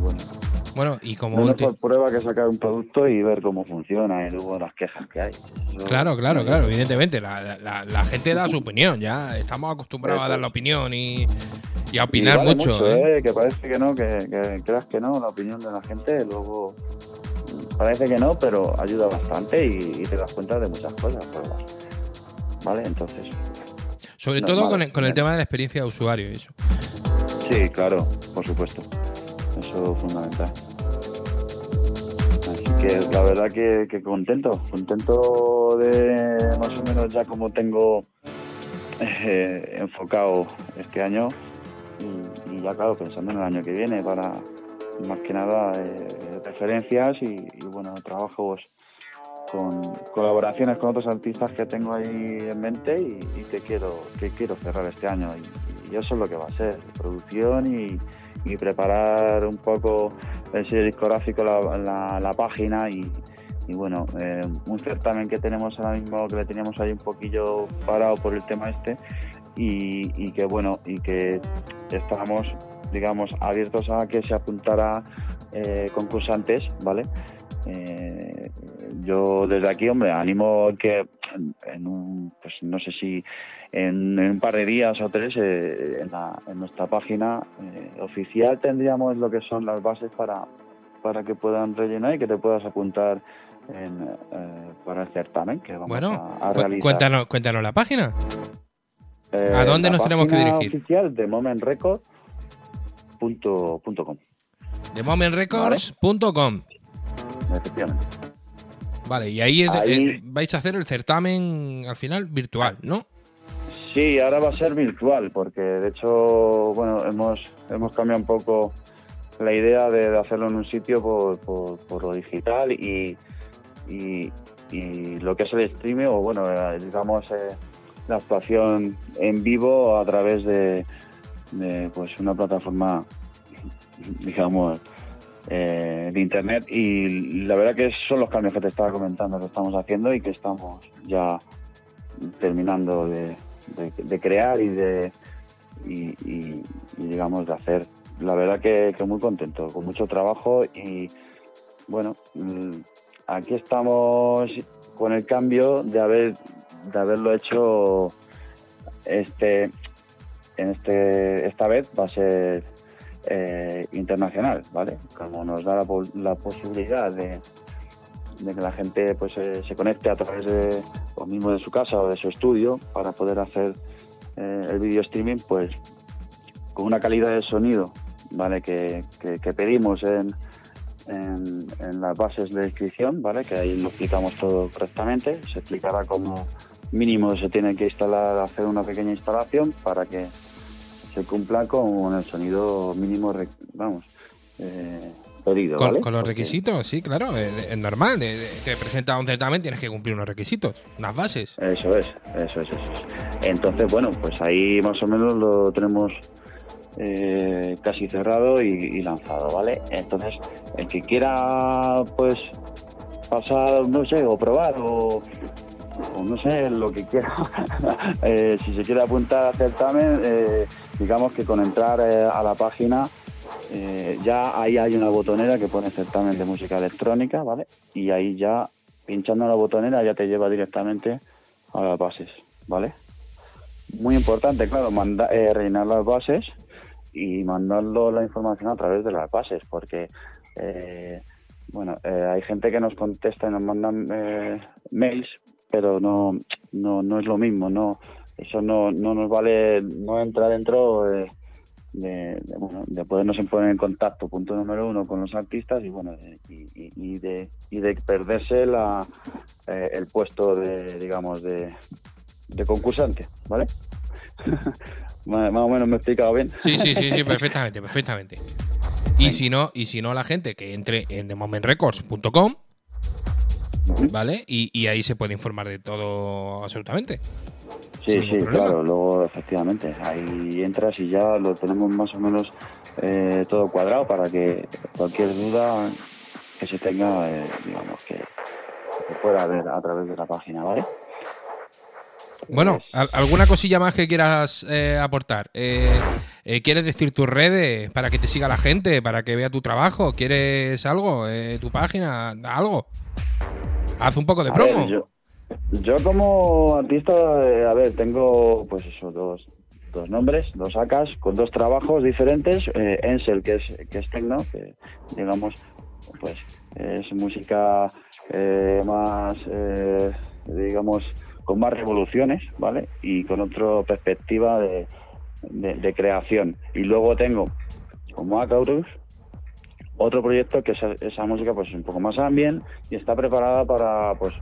Bueno, Bueno, y como no último. prueba que sacar un producto y ver cómo funciona y luego las quejas que hay. Eso- Claro, claro, claro, evidentemente. La, la- la gente da su opinión, ya. Estamos acostumbrados a dar la opinión y, y a Y opinar vale mucho. ¿eh? ¿eh? Que parece que no, que, que creas que no, la opinión de la gente, luego parece que no, pero ayuda bastante y, y te das cuenta de muchas cosas. pruebas. ¿Vale? Entonces, Sobre normal, todo con el, con el tema de la experiencia de usuario y eso. sí, claro, por supuesto. Eso es fundamental. Así que la verdad que, contento, contento de más o menos ya como tengo eh, enfocado este año y, ya claro pensando en el año que viene para más que nada eh, referencias y, bueno trabajos con colaboraciones con otros artistas que tengo ahí en mente y, y que quiero que quiero cerrar este año y eso es lo que va a ser producción y, y preparar un poco el sello discográfico la, página y, y bueno, eh, un certamen que tenemos ahora mismo, que le teníamos ahí un poquillo parado por el tema este, y, que bueno, y que estábamos, digamos, abiertos a que se apuntara eh, concursantes, ¿vale? Eh, yo desde aquí, hombre, animo que en un, pues no sé si en, en, un par de días o tres eh, en, la, en, nuestra página eh, oficial tendríamos lo que son las bases para, para que puedan rellenar y que te puedas apuntar en, eh, para el certamen que vamos bueno, a, a realizar. Cuéntanos, cuéntanos la página. ¿A dónde nos tenemos que dirigir? oficial de momentrecord.com De momentrecords.com ¿Vale? Efectivamente. Vale, y ahí, Ahí- eh, vais a hacer el certamen al final virtual, ¿no? Sí, ahora va a ser virtual, porque de hecho, bueno, hemos, hemos cambiado un poco la idea de, hacerlo en un sitio por, por, lo digital y, y, lo que es el streaming, o bueno, eh, digamos, eh, la actuación en vivo a través de, de pues una plataforma, digamos, eh, de internet. Y la verdad que son los cambios que te estaba comentando que estamos haciendo y que estamos ya terminando de, de, crear y de y, digamos de hacer. La verdad que, muy contento con mucho trabajo y bueno mm, aquí estamos con el cambio de haber de haberlo hecho este en este esta vez va a ser eh, internacional vale como nos da la posibilidad de de que la gente pues eh, se conecte a través de o mismo de su casa o de su estudio para poder hacer eh, el video streaming pues con una calidad de sonido vale que, que- pedimos en, en, en las bases de inscripción vale que ahí lo explicamos todo correctamente. Se explicará cómo mínimo se tiene que instalar hacer una pequeña instalación para que se cumpla con el sonido mínimo vamos eh, pedido, Con, ¿vale? con los Porque- requisitos, sí, claro, es, es normal. te presenta un certamen, tienes que cumplir unos requisitos, unas bases. Eso es, eso es, eso es. Entonces, bueno, pues ahí más o menos lo tenemos eh, casi cerrado y, y lanzado, ¿vale? Entonces, el que quiera, pues, pasar, no sé, o probar, o, o no sé, lo que quiera, eh, si se quiere apuntar al certamen, eh, digamos que con entrar eh, a la página, eh, ya ahí hay una botonera que pone certamen de música electrónica, ¿vale? Y ahí ya, pinchando la botonera, ya te lleva directamente a las bases, ¿vale? Muy importante, claro, manda, eh, rellenar las bases y mandarlo la información a través de las bases, porque, eh, bueno, eh, hay gente que nos contesta y nos mandan eh, mails, pero no, no, no es lo mismo, no, eso no, no nos vale, no entra dentro eh, de, de, bueno, de podernos poner en contacto, punto número uno, con los artistas y, bueno, de- y, y- de, y de perderse la, eh, el puesto de, digamos, de, de concursante, ¿vale? más más o menos me he explicado bien. Sí, sí, sí, sí, perfectamente, perfectamente. Y si no, y si no, la gente que entre en themomentrecords.com, ¿vale? Y, y ahí se puede informar de todo absolutamente. Sí, sí, problema. claro, luego efectivamente, ahí entras y ya lo tenemos más o menos eh, todo cuadrado para que cualquier duda que se tenga, eh, digamos, que se pueda ver a través de la página, ¿vale? Bueno, Pues, ¿al- ¿alguna cosilla más que quieras eh, aportar? Eh, eh, ¿Quieres decir tus redes para que te siga la gente, para que vea tu trabajo? ¿Quieres algo? Eh, ¿Tu página? ¿Algo? Haz un poco de a ver, promo. yo, yo como artista, eh, a ver, tengo pues eso, dos, dos nombres, dos ACAs, con dos trabajos diferentes. Eh, Ensel, que es, que es techno, que digamos, pues es música eh, más, eh, digamos, con más revoluciones, ¿vale? Y con otra perspectiva de, de- de creación. Y luego tengo como Acaurus otro proyecto que esa, esa música pues es un poco más ambient y está preparada para pues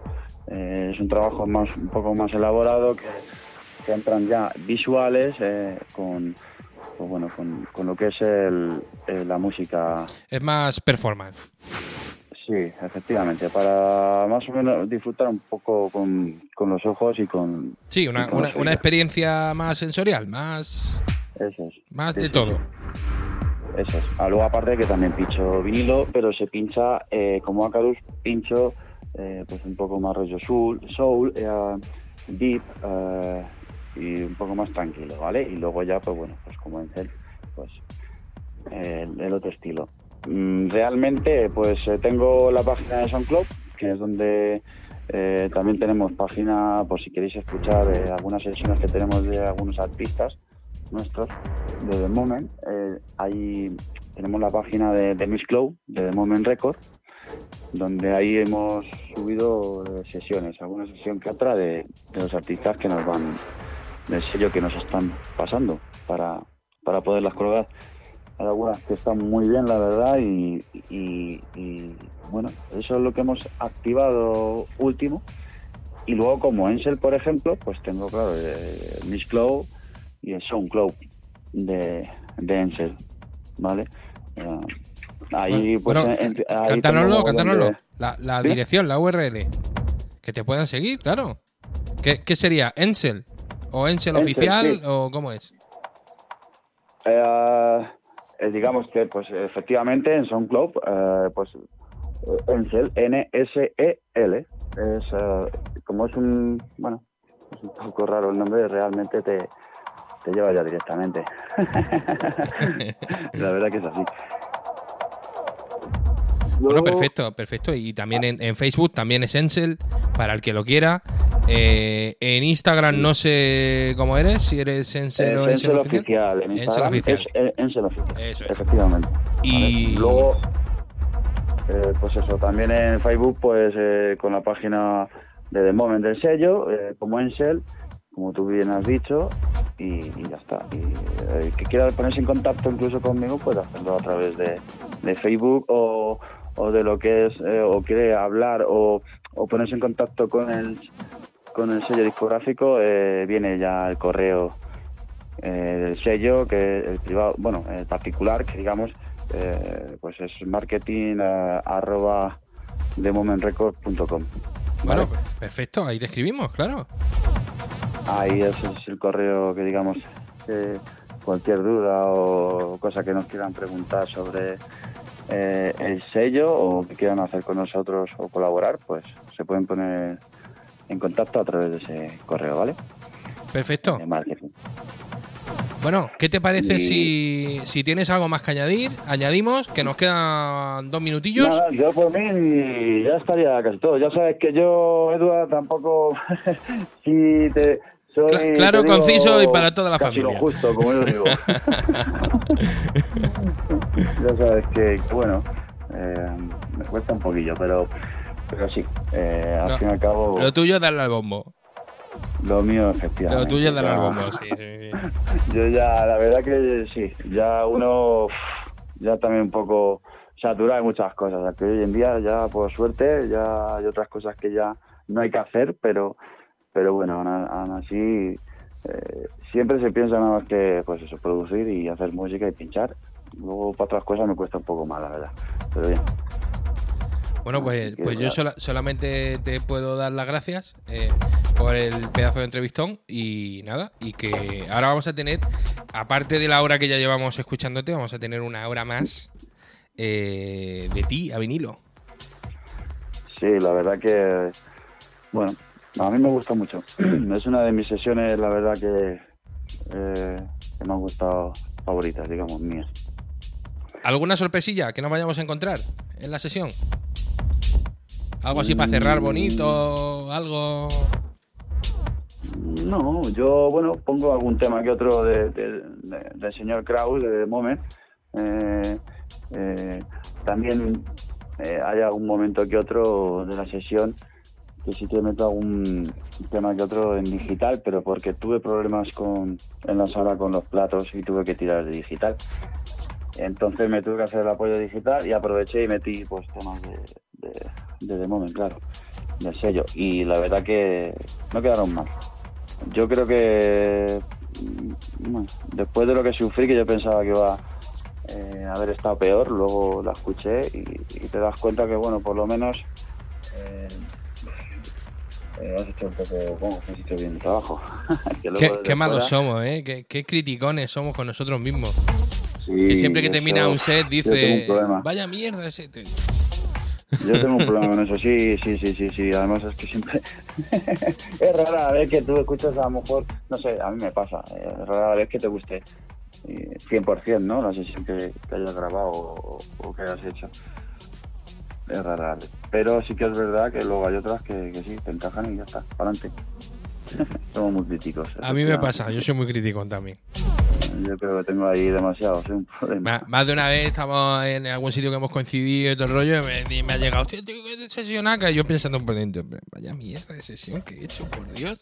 eh, es un trabajo más un poco más elaborado que, que entran ya visuales eh, con pues, bueno con, con lo que es el, eh, la música Es más performance. sí efectivamente para más o menos disfrutar un poco con, con los ojos y con Sí, una, con una, experiencia más sensorial, más, eso es más Sí, de sí, todo. Eso es. Ah, luego aparte que también pincho vinilo, pero se pincha eh, como Acarus, pincho eh, pues un poco más rollo soul, soul eh, deep eh, y un poco más tranquilo, ¿vale? Y luego ya, pues bueno, pues como en Cell, pues eh, el, otro estilo. Mm, realmente, pues tengo la página de SoundCloud, que es donde también tenemos página, por si queréis escuchar algunas sesiones que tenemos de algunos artistas nuestros de The Moment. Eh, ahí tenemos la página de, de Miss Cloud, de The Moment Record, donde ahí hemos subido sesiones, alguna sesión que otra de, los artistas que nos van, del sello que nos están pasando para, para poderlas colgar. Hay algunas que están muy bien, la verdad, y, bueno, eso es lo que hemos activado último. Y luego como Ensel, por ejemplo, pues tengo, claro, eh, Miss Cloud y el SoundCloud de, de Ensel, ¿vale? Eh, ahí, Bueno, pues, bueno, ahí donde- La, la ¿Sí? dirección, la URL. Que te puedan seguir, claro. ¿Qué, qué sería? ¿Ensel? ¿O Ensel, Ensel, oficial? sí. ¿O cómo es? Eh, eh, digamos que, pues, efectivamente, en SoundCloud, eh, pues, Ensel, N-S-E-L, es, eh, como es un, bueno, es un poco raro el nombre, realmente te, te lleva ya directamente. La verdad que es así. Bueno, perfecto, perfecto. Y también en, en Facebook también es Ensel, para el que lo quiera. Eh, en Instagram no sé cómo eres, si eres Ensel o Ensel oficial. En Ensel oficial. eh, Ensel oficial. Eso es. Efectivamente. Y-. Luego, eh, pues eso, también en Facebook, pues eh, con la página de The Moment del sello, eh, como Ensel, como tú bien has dicho, y, y ya está. Y eh, que quiera ponerse en contacto incluso conmigo, puede hacerlo a través de, de Facebook o, o de lo que es, eh, o quiere hablar o, o ponerse en contacto con el, con el sello discográfico, eh, viene ya el correo eh, del sello, que el privado, bueno, el particular, que digamos eh, pues es marketing arroba. Bueno, ¿vale? perfecto, ahí te escribimos, claro. Ahí ese es el correo que digamos cualquier duda o cosa que nos quieran preguntar sobre eh, el sello o que quieran hacer con nosotros o colaborar, pues se pueden poner en contacto a través de ese correo, ¿vale? Perfecto. Marketing. Bueno, ¿qué te parece Y- si, si tienes algo más que añadir? Añadimos, que nos quedan dos minutillos. Nada, yo por mí ya estaría casi todo. Ya sabes que yo, Eduard, tampoco si te soy Cla- claro, digo conciso y para toda la casi familia. lo justo, como yo digo. ya sabes que, que bueno, eh, me cuesta un poquillo, pero pero sí, eh, al No, fin y al cabo Lo tuyo es darle al bombo. lo mío efectivamente. Lo tuyo es darle al bombo, sí, sí, sí. Yo ya, la verdad que sí, ya uno ya también un poco saturado de muchas cosas. o sea, que hoy en día ya por suerte ya hay otras cosas que ya no hay que hacer, pero pero bueno, aún, aún así eh, siempre se piensa nada más que pues eso, producir y hacer música y pinchar. Luego para otras cosas me cuesta un poco más, la verdad. Pero bien. Bueno, pues, pues yo sola- solamente te puedo dar las gracias eh, por el pedazo de entrevistón y nada, y que ahora vamos a tener, aparte de la hora que ya llevamos escuchándote, vamos a tener una hora más eh, de ti a vinilo. Sí, la verdad que, bueno, a mí me gusta mucho. es una de mis sesiones, la verdad que, eh, que me han gustado favoritas, digamos, mías. ¿Alguna sorpresilla que nos vayamos a encontrar en la sesión? Algo así para cerrar bonito, algo... No, yo, bueno, pongo algún tema que otro de, de- de- del señor Kraus, de Moment. Eh, eh, también eh, hay algún momento que otro de la sesión que sí que meto algún tema que otro en digital, pero porque tuve problemas con, en la sala con los platos y tuve que tirar de digital. Entonces me tuve que hacer el apoyo digital y aproveché y metí pues temas de, de, de The Moment, claro, del sello. Y la verdad que no quedaron mal. Yo creo que mm, después de lo que sufrí, que yo pensaba que iba eh, haber estado peor, luego la escuché y, y te das cuenta que, bueno, por lo menos eh, eh, has hecho un poco, bueno, has hecho bien el trabajo. Que Qué, malos somos, ¿eh? Qué, qué criticones somos con nosotros mismos. Sí, Que siempre que termina un set dice, vaya mierda ese... te-". Yo tengo un problema con eso, sí, sí, sí, sí, sí. Además es que siempre es rara la vez que tú escuchas a lo mejor, no sé, a mí me pasa, eh, es rara la vez que te guste eh, 100%, ¿no? La sesión que, que hayas grabado o, o que hayas hecho. Es rara. Pero sí que es verdad que luego hay otras que, que sí, te encajan y ya está, para adelante. Somos muy críticos. A mí me pasa, yo soy muy crítico también. Yo creo que tengo ahí demasiado, sí, Más de una vez estamos en algún sitio que hemos coincidido y todo el rollo y me, ha llegado, tío, tío, qué sesión acá. Yo pensando por dentro, "Pero vaya mierda de sesión que he hecho, por Dios.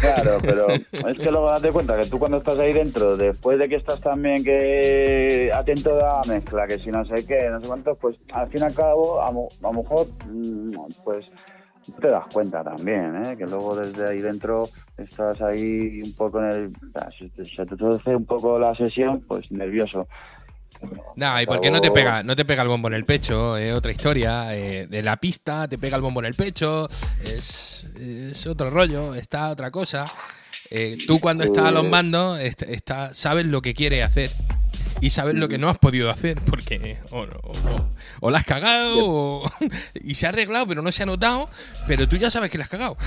Claro, pero es que luego date cuenta que tú cuando estás ahí dentro, después de que estás también que atento a la mezcla, que si no sé qué, no sé cuántos, pues al fin y al cabo, a lo mejor, mm, pues te das cuenta también, ¿eh? que luego desde ahí dentro estás ahí un poco en el... Se te, torce un poco la sesión, pues nervioso. No, ¿y por qué no te pega, no te pega el bombo en el pecho? Es otra historia. eh, de la pista te pega el bombo en el pecho. Es, es otro rollo, está otra cosa. Eh, tú cuando estás a los mandos est- está, sabes lo que quieres hacer. Y sabes lo que no has podido hacer. Porque o, no- o no- o la has cagado o- y se ha arreglado, pero no se ha notado. Pero tú ya sabes que la has cagado.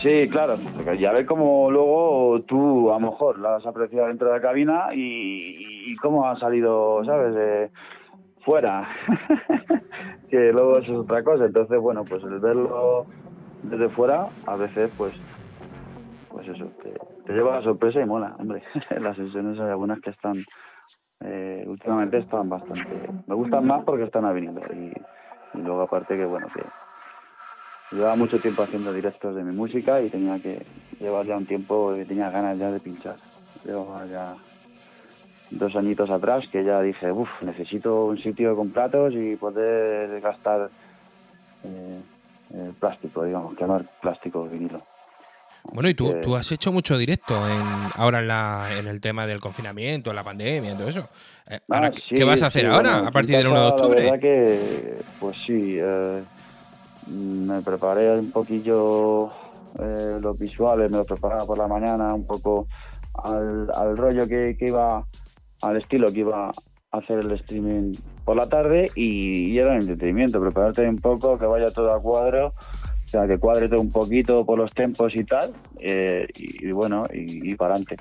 Sí, claro. Ya ves cómo luego tú, a lo mejor, la has apreciado dentro de la cabina y, y cómo ha salido, ¿sabes? De fuera. que luego eso es otra cosa. Entonces, bueno, pues el verlo desde fuera, a veces, pues, pues eso, te, te lleva la sorpresa y mola, hombre. Las sesiones hay algunas que están, eh, últimamente están bastante... Me gustan más porque están a. Y, luego aparte que, bueno, que Llevaba mucho tiempo haciendo directos de mi música y tenía que llevar ya un tiempo que tenía ganas ya de pinchar. Llevaba ya dos añitos atrás que ya dije, uff, necesito un sitio con platos y poder gastar eh, plástico, digamos, quemar plástico vinilo. Bueno, y tú, que- tú has hecho mucho directo en, ahora en, la, en el tema del confinamiento, la pandemia, todo eso. Eh, Ah, ahora, sí, ¿Qué vas a hacer sí, ahora, bueno, a partir del 1 de casa, La octubre? verdad que, pues sí, eh, me preparé un poquillo eh, los visuales, me los preparaba por la mañana un poco al, al rollo que, que iba, al estilo que iba a hacer el streaming por la tarde y, y era un entretenimiento, prepararte un poco, que vaya todo a cuadro, o sea, que cuadre todo un poquito por los tempos y tal, eh, y, y bueno, y, y para adelante.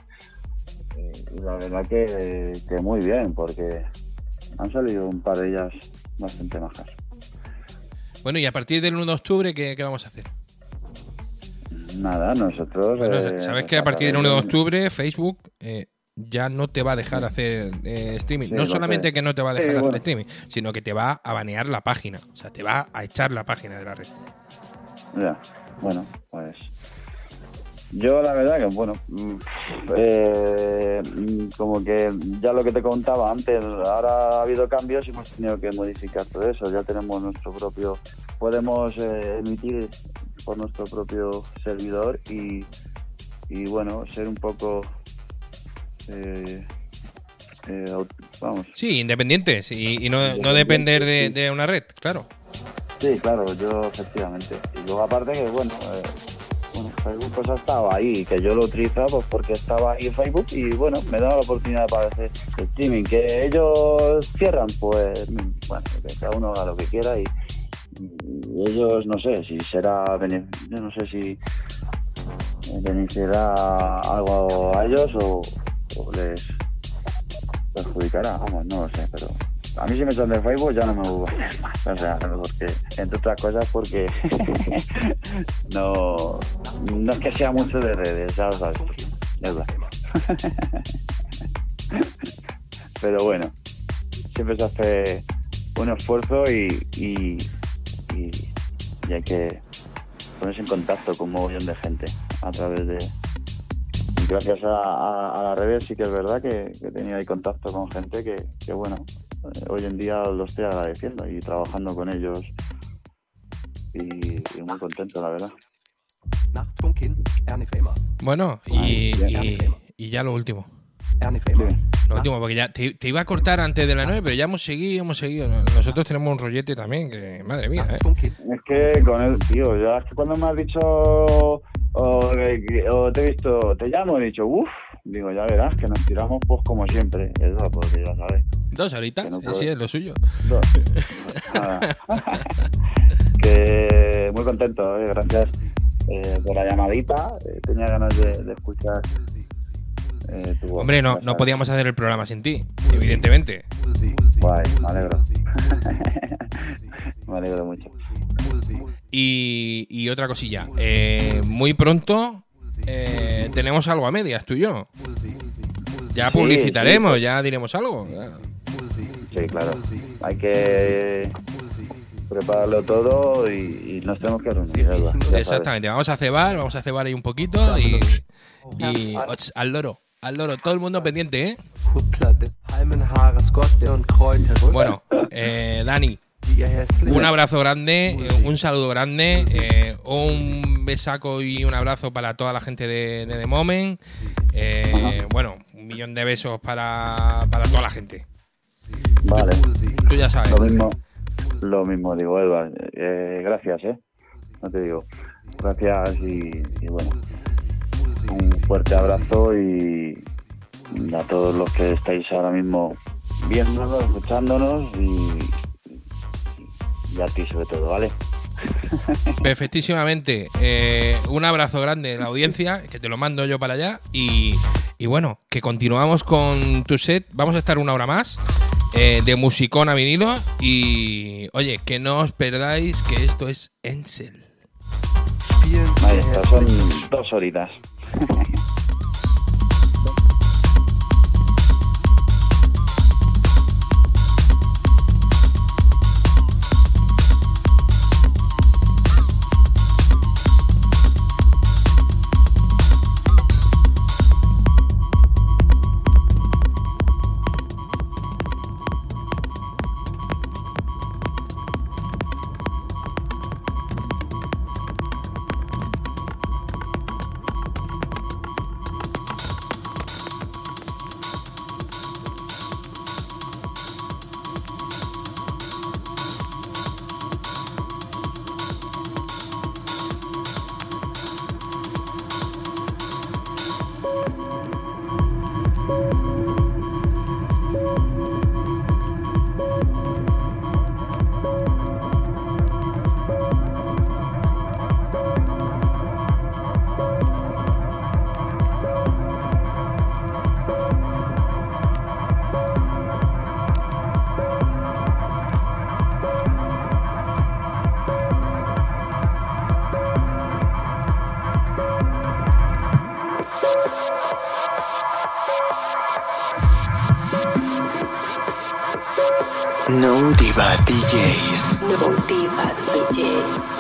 Eh, la verdad que, que muy bien, porque han salido un par de ellas bastante majas. Bueno, y a partir del 1 de octubre, ¿qué, qué vamos a hacer? Nada, nosotros... Bueno, eh, sabes que a partir del 1 de octubre Facebook eh, ya no te va a dejar hacer eh, streaming. Sí, no solamente sé. que no te va a Sí, dejar hacer bueno. streaming, sino que te va a banear la página. O sea, te va a echar la página de la red. Ya, bueno, pues... Yo la verdad que, bueno, mm, eh, mm, como que ya lo que te contaba antes, ahora ha habido cambios y hemos tenido que modificar todo eso. Ya tenemos nuestro propio, podemos eh, emitir por nuestro propio servidor y, y bueno, ser un poco, eh, eh, vamos, Sí, independientes y, y no, no depender de una red, claro. Sí, claro, yo efectivamente. Y luego aparte que, bueno, eh, bueno, Facebook pues ha estado ahí, que yo lo utilizaba pues porque estaba ahí en Facebook y bueno, me daba la oportunidad para hacer streaming. Que ellos cierran, pues bueno, que cada uno haga lo que quiera y, ellos no sé si será, yo no sé si beneficiará algo a ellos o les perjudicará, vamos, no lo sé, pero a mí si me echan de Facebook ya no me a hacer más, o sea, porque, entre otras cosas porque no, no es que sea mucho de redes, ya lo sabes, es verdad. pero bueno, siempre se hace un esfuerzo y, y, y, y hay que ponerse en contacto con un mogollón de gente a través de, gracias a, a- a las redes sí que es verdad que, que he tenido ahí contacto con gente que, que, bueno, eh, hoy en día lo estoy agradeciendo y trabajando con ellos y, y muy contento, la verdad. Bueno, y, y- y ya lo último. Lo último, porque ya te, te iba a cortar antes de la 9, pero ya hemos seguido, hemos seguido. Nosotros tenemos un rollete también, que madre mía, ¿eh? Es que con él, tío, ya es que cuando me has dicho o, te he visto, te llamo, he dicho, uff, digo, ya verás que nos tiramos pues como siempre, es verdad, porque ya sabes. Dos horitas, no sí, es lo suyo. Nada. que muy contento, eh, gracias eh, por la llamadita. eh, tenía ganas de, de escuchar eh, tu. Hombre, no, no podíamos hacer el programa sin ti, evidentemente. Guay, me alegro. me alegro mucho. Y, y otra cosilla, eh, muy pronto eh, tenemos algo a medias, tú y yo. Ya publicitaremos, ya diremos algo. Sí, claro. Hay que prepararlo todo y, y nos tenemos que reunir. Exactamente, vamos a cebar, vamos a cebar ahí un poquito y, al loro, al loro, todo el mundo pendiente, ¿eh? Bueno, eh, Dani, un abrazo grande, eh, un saludo grande, eh, un besaco y un abrazo para toda la gente de, de The Moment. Eh, bueno, un millón de besos para, para toda la gente. Vale. Tú ya sabes. Lo mismo, lo mismo digo, Edward. Eh, gracias, ¿eh? No te digo. Gracias y, y bueno, un fuerte abrazo y a todos los que estáis ahora mismo viéndonos, escuchándonos y, y a ti sobre todo, ¿vale? Perfectísimamente. Eh, un abrazo grande de la audiencia, que te lo mando yo para allá. Y, y bueno, que continuamos con tu set. Vamos a estar una hora más eh, de musicón a vinilo. Y oye, que no os perdáis que esto es Ensel. Ahí está, son dos horitas. Thank you. No Diva DJs. No Diva DJs.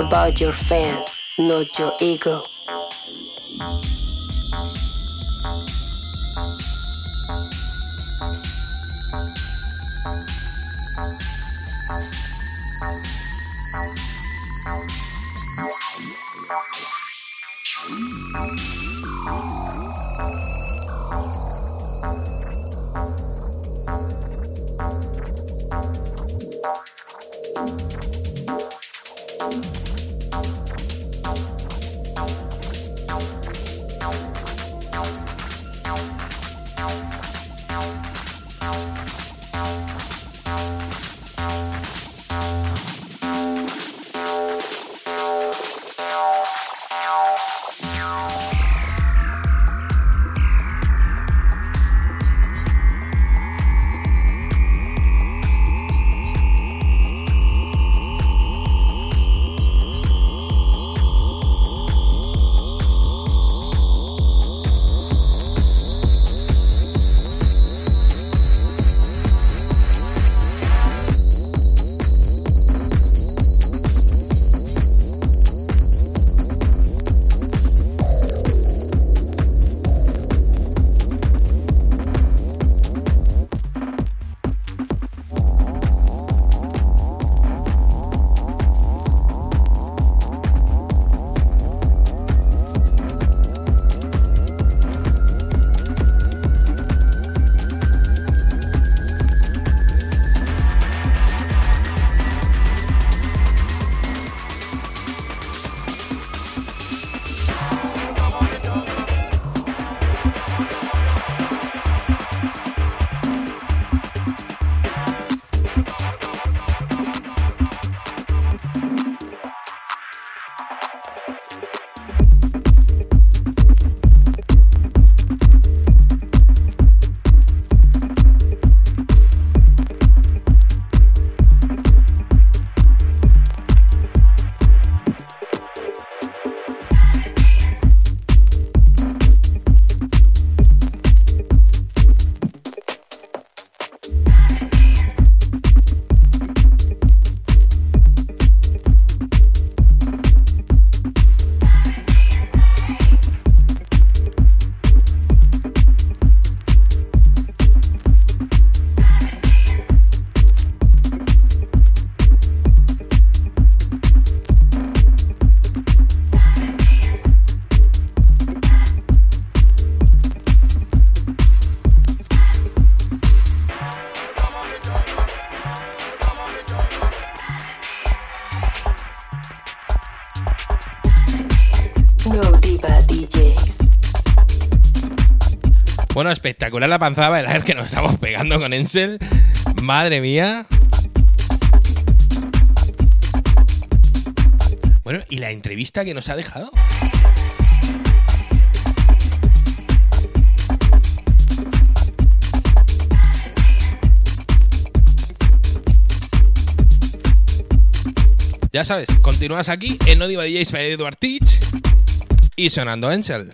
About your fans, not your ego. Espectacular la panzada bailar que nos estamos pegando con Ensel. Madre mía. Bueno, ¿y la entrevista que nos ha dejado? Ya sabes, continúas aquí en No Diva DJs by Edward Teach y sonando Ensel.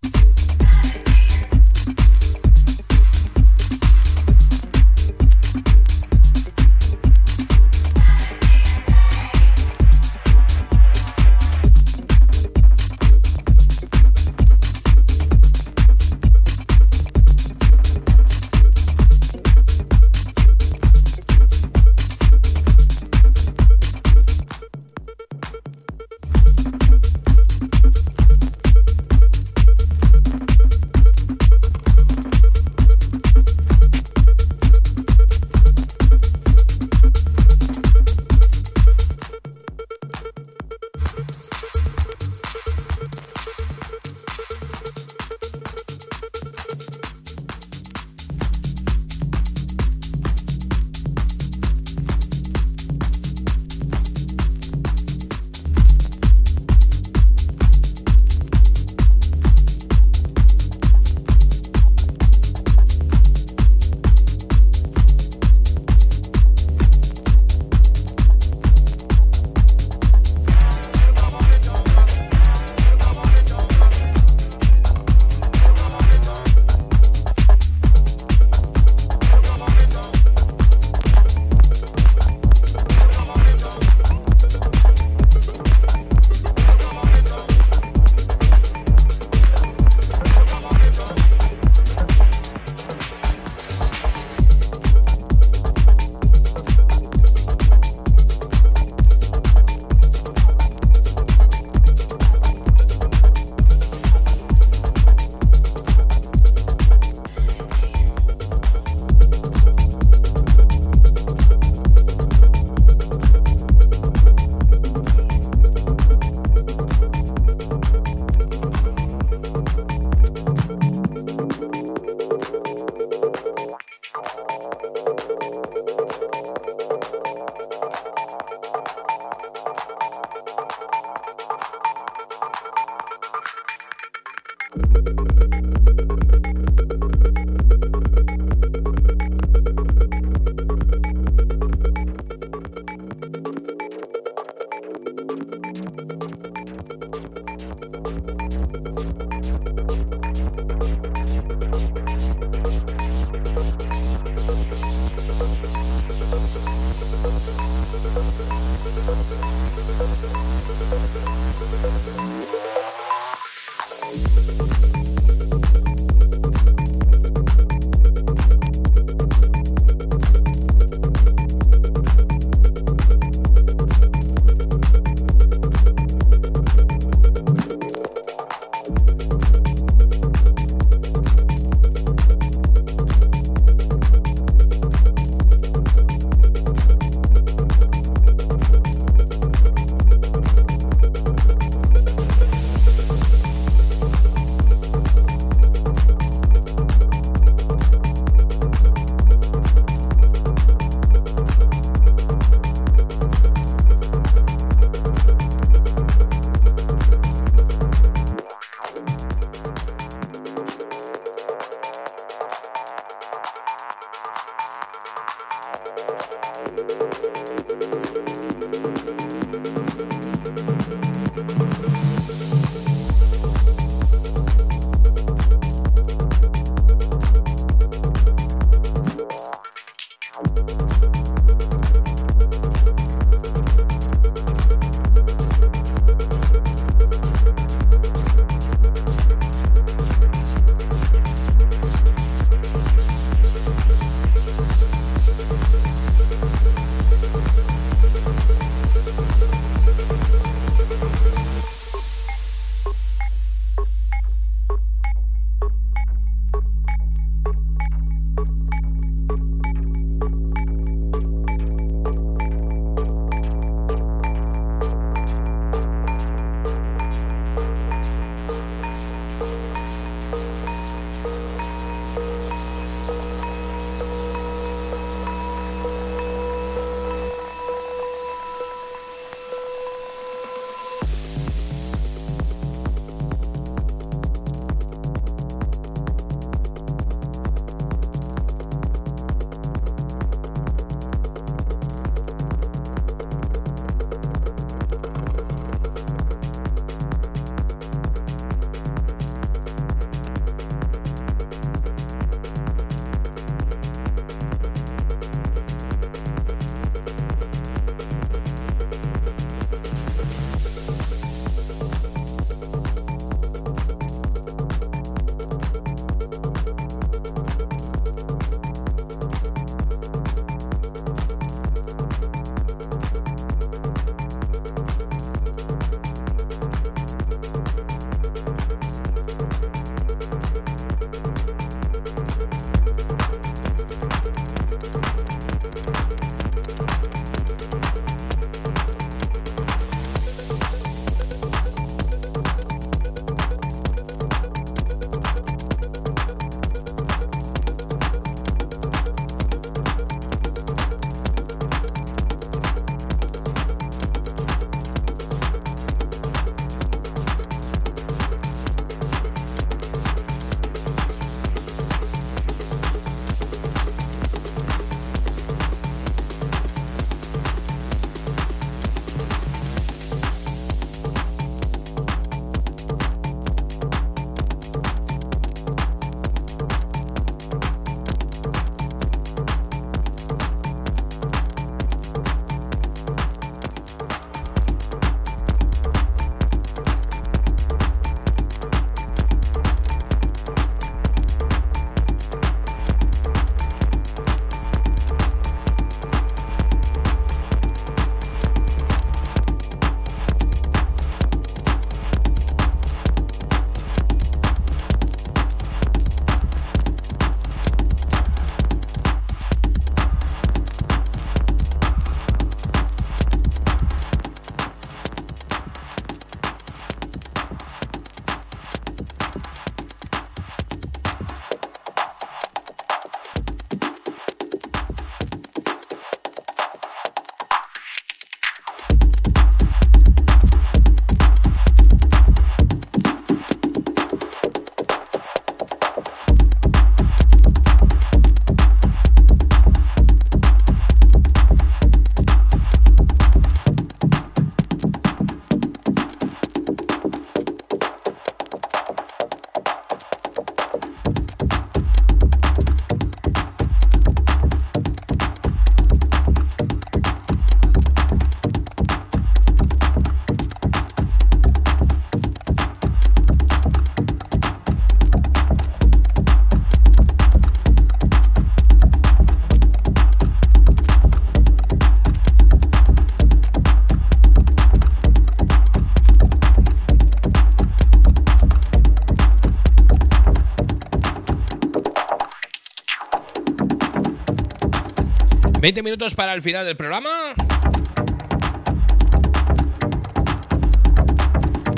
20 minutos para el final del programa.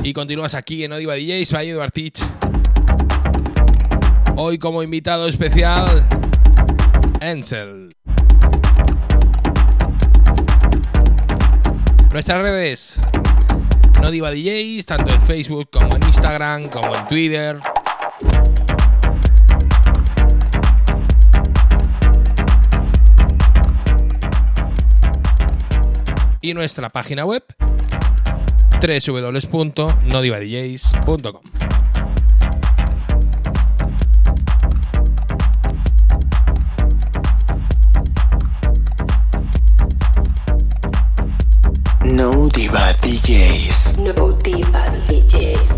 Y continúas aquí en Odiva DJs by Eduard Teach. Hoy como invitado especial, Ansel. Nuestras redes, No Diva DJs, tanto en Facebook como en Instagram, como en Twitter. Y nuestra página web www.nodivadjs.com. No Diva DJs. No Diva DJs.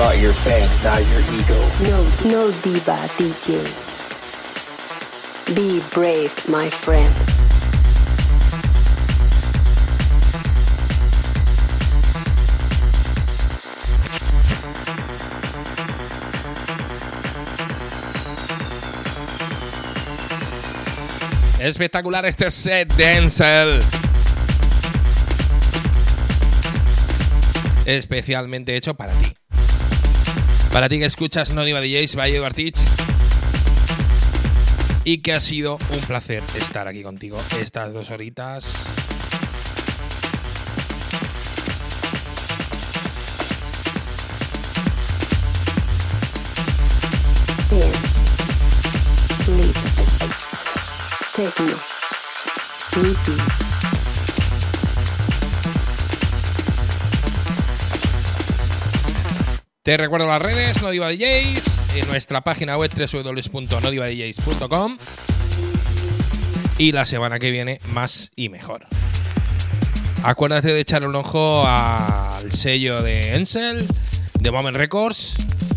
About your fans, not your ego. No, no diva DJs. Be brave, my friend. Espectacular este set de Ansel. Especialmente hecho para. Para ti que escuchas No Diva DJs by. Y que ha sido un placer estar aquí contigo estas dos horitas. Te recuerdo las redes, No Diva DJs, en nuestra página web www.nodivadjs.com y la semana que viene más y mejor. Acuérdate de echar un ojo al sello de Ensel, de Moment Records,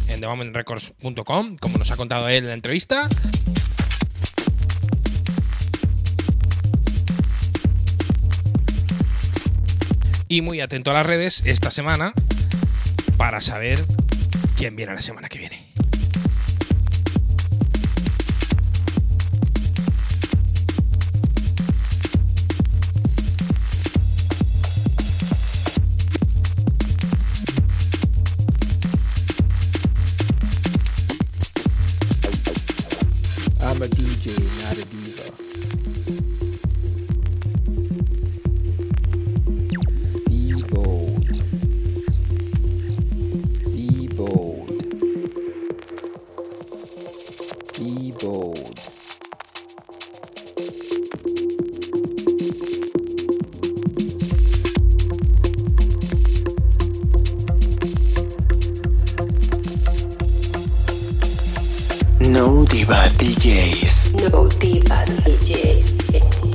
en themomentrecords.com, como nos ha contado él en la entrevista. Y muy atento a las redes esta semana para saber quién viene la semana que viene. No Diva DJs. No diva DJs.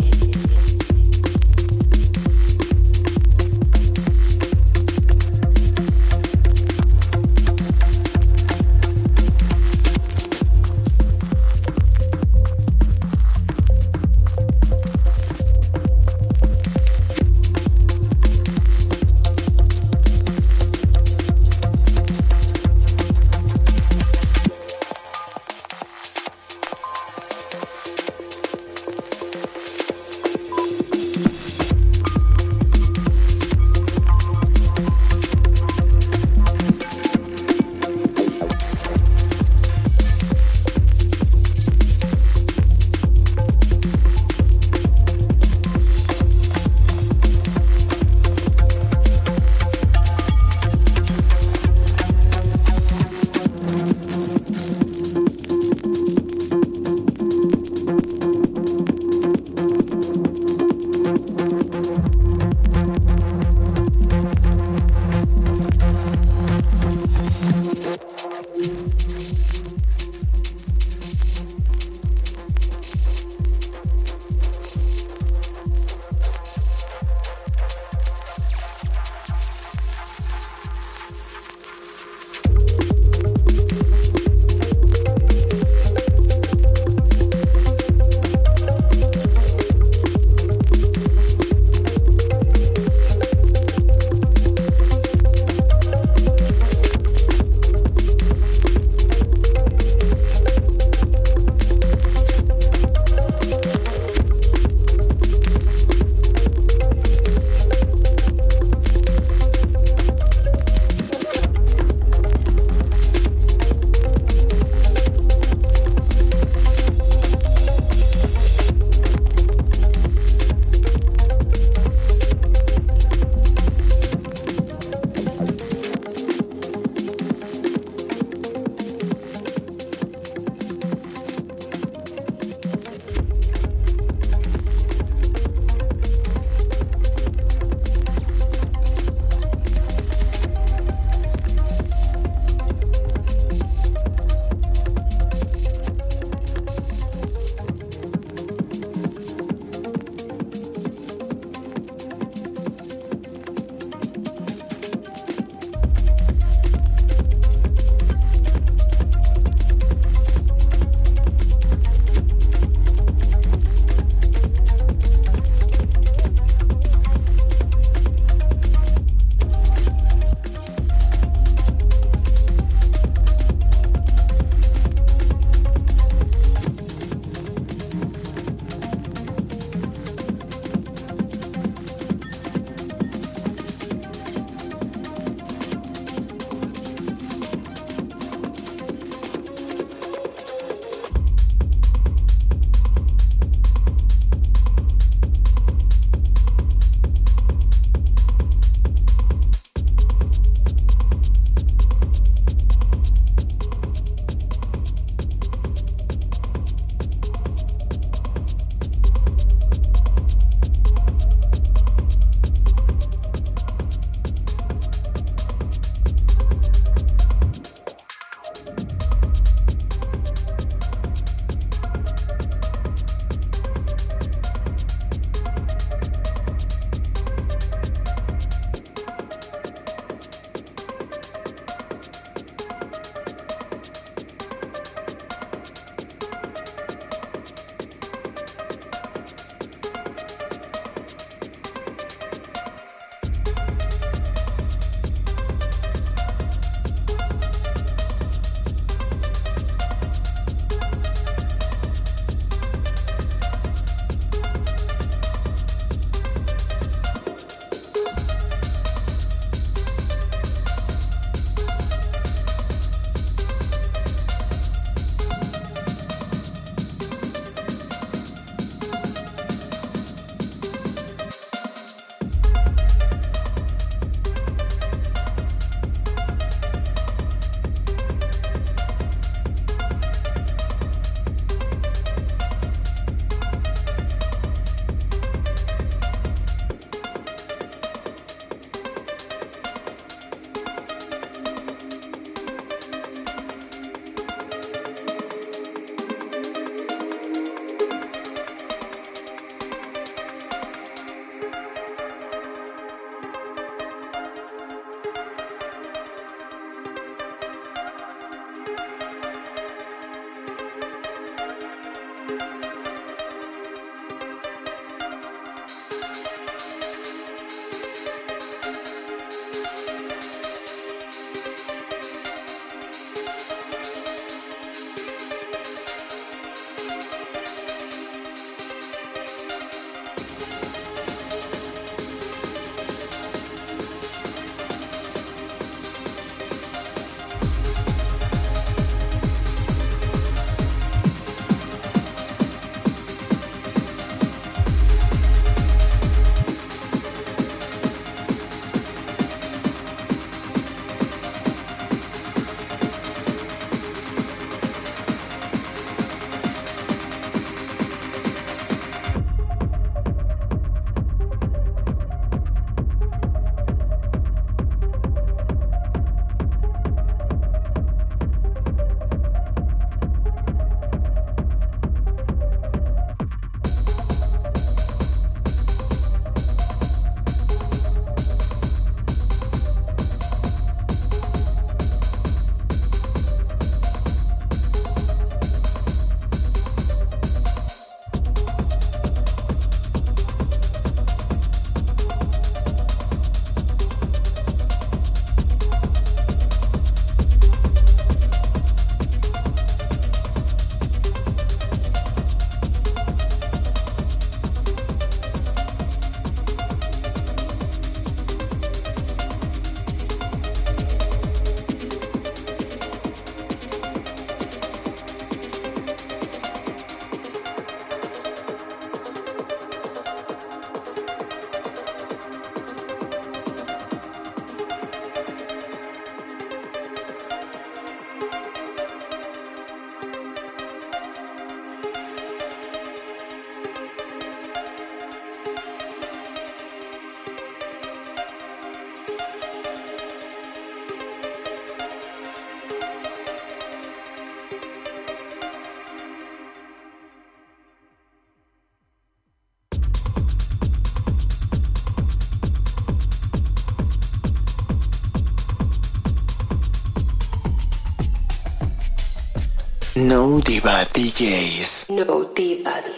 No Diva DJs. No Diva DJ.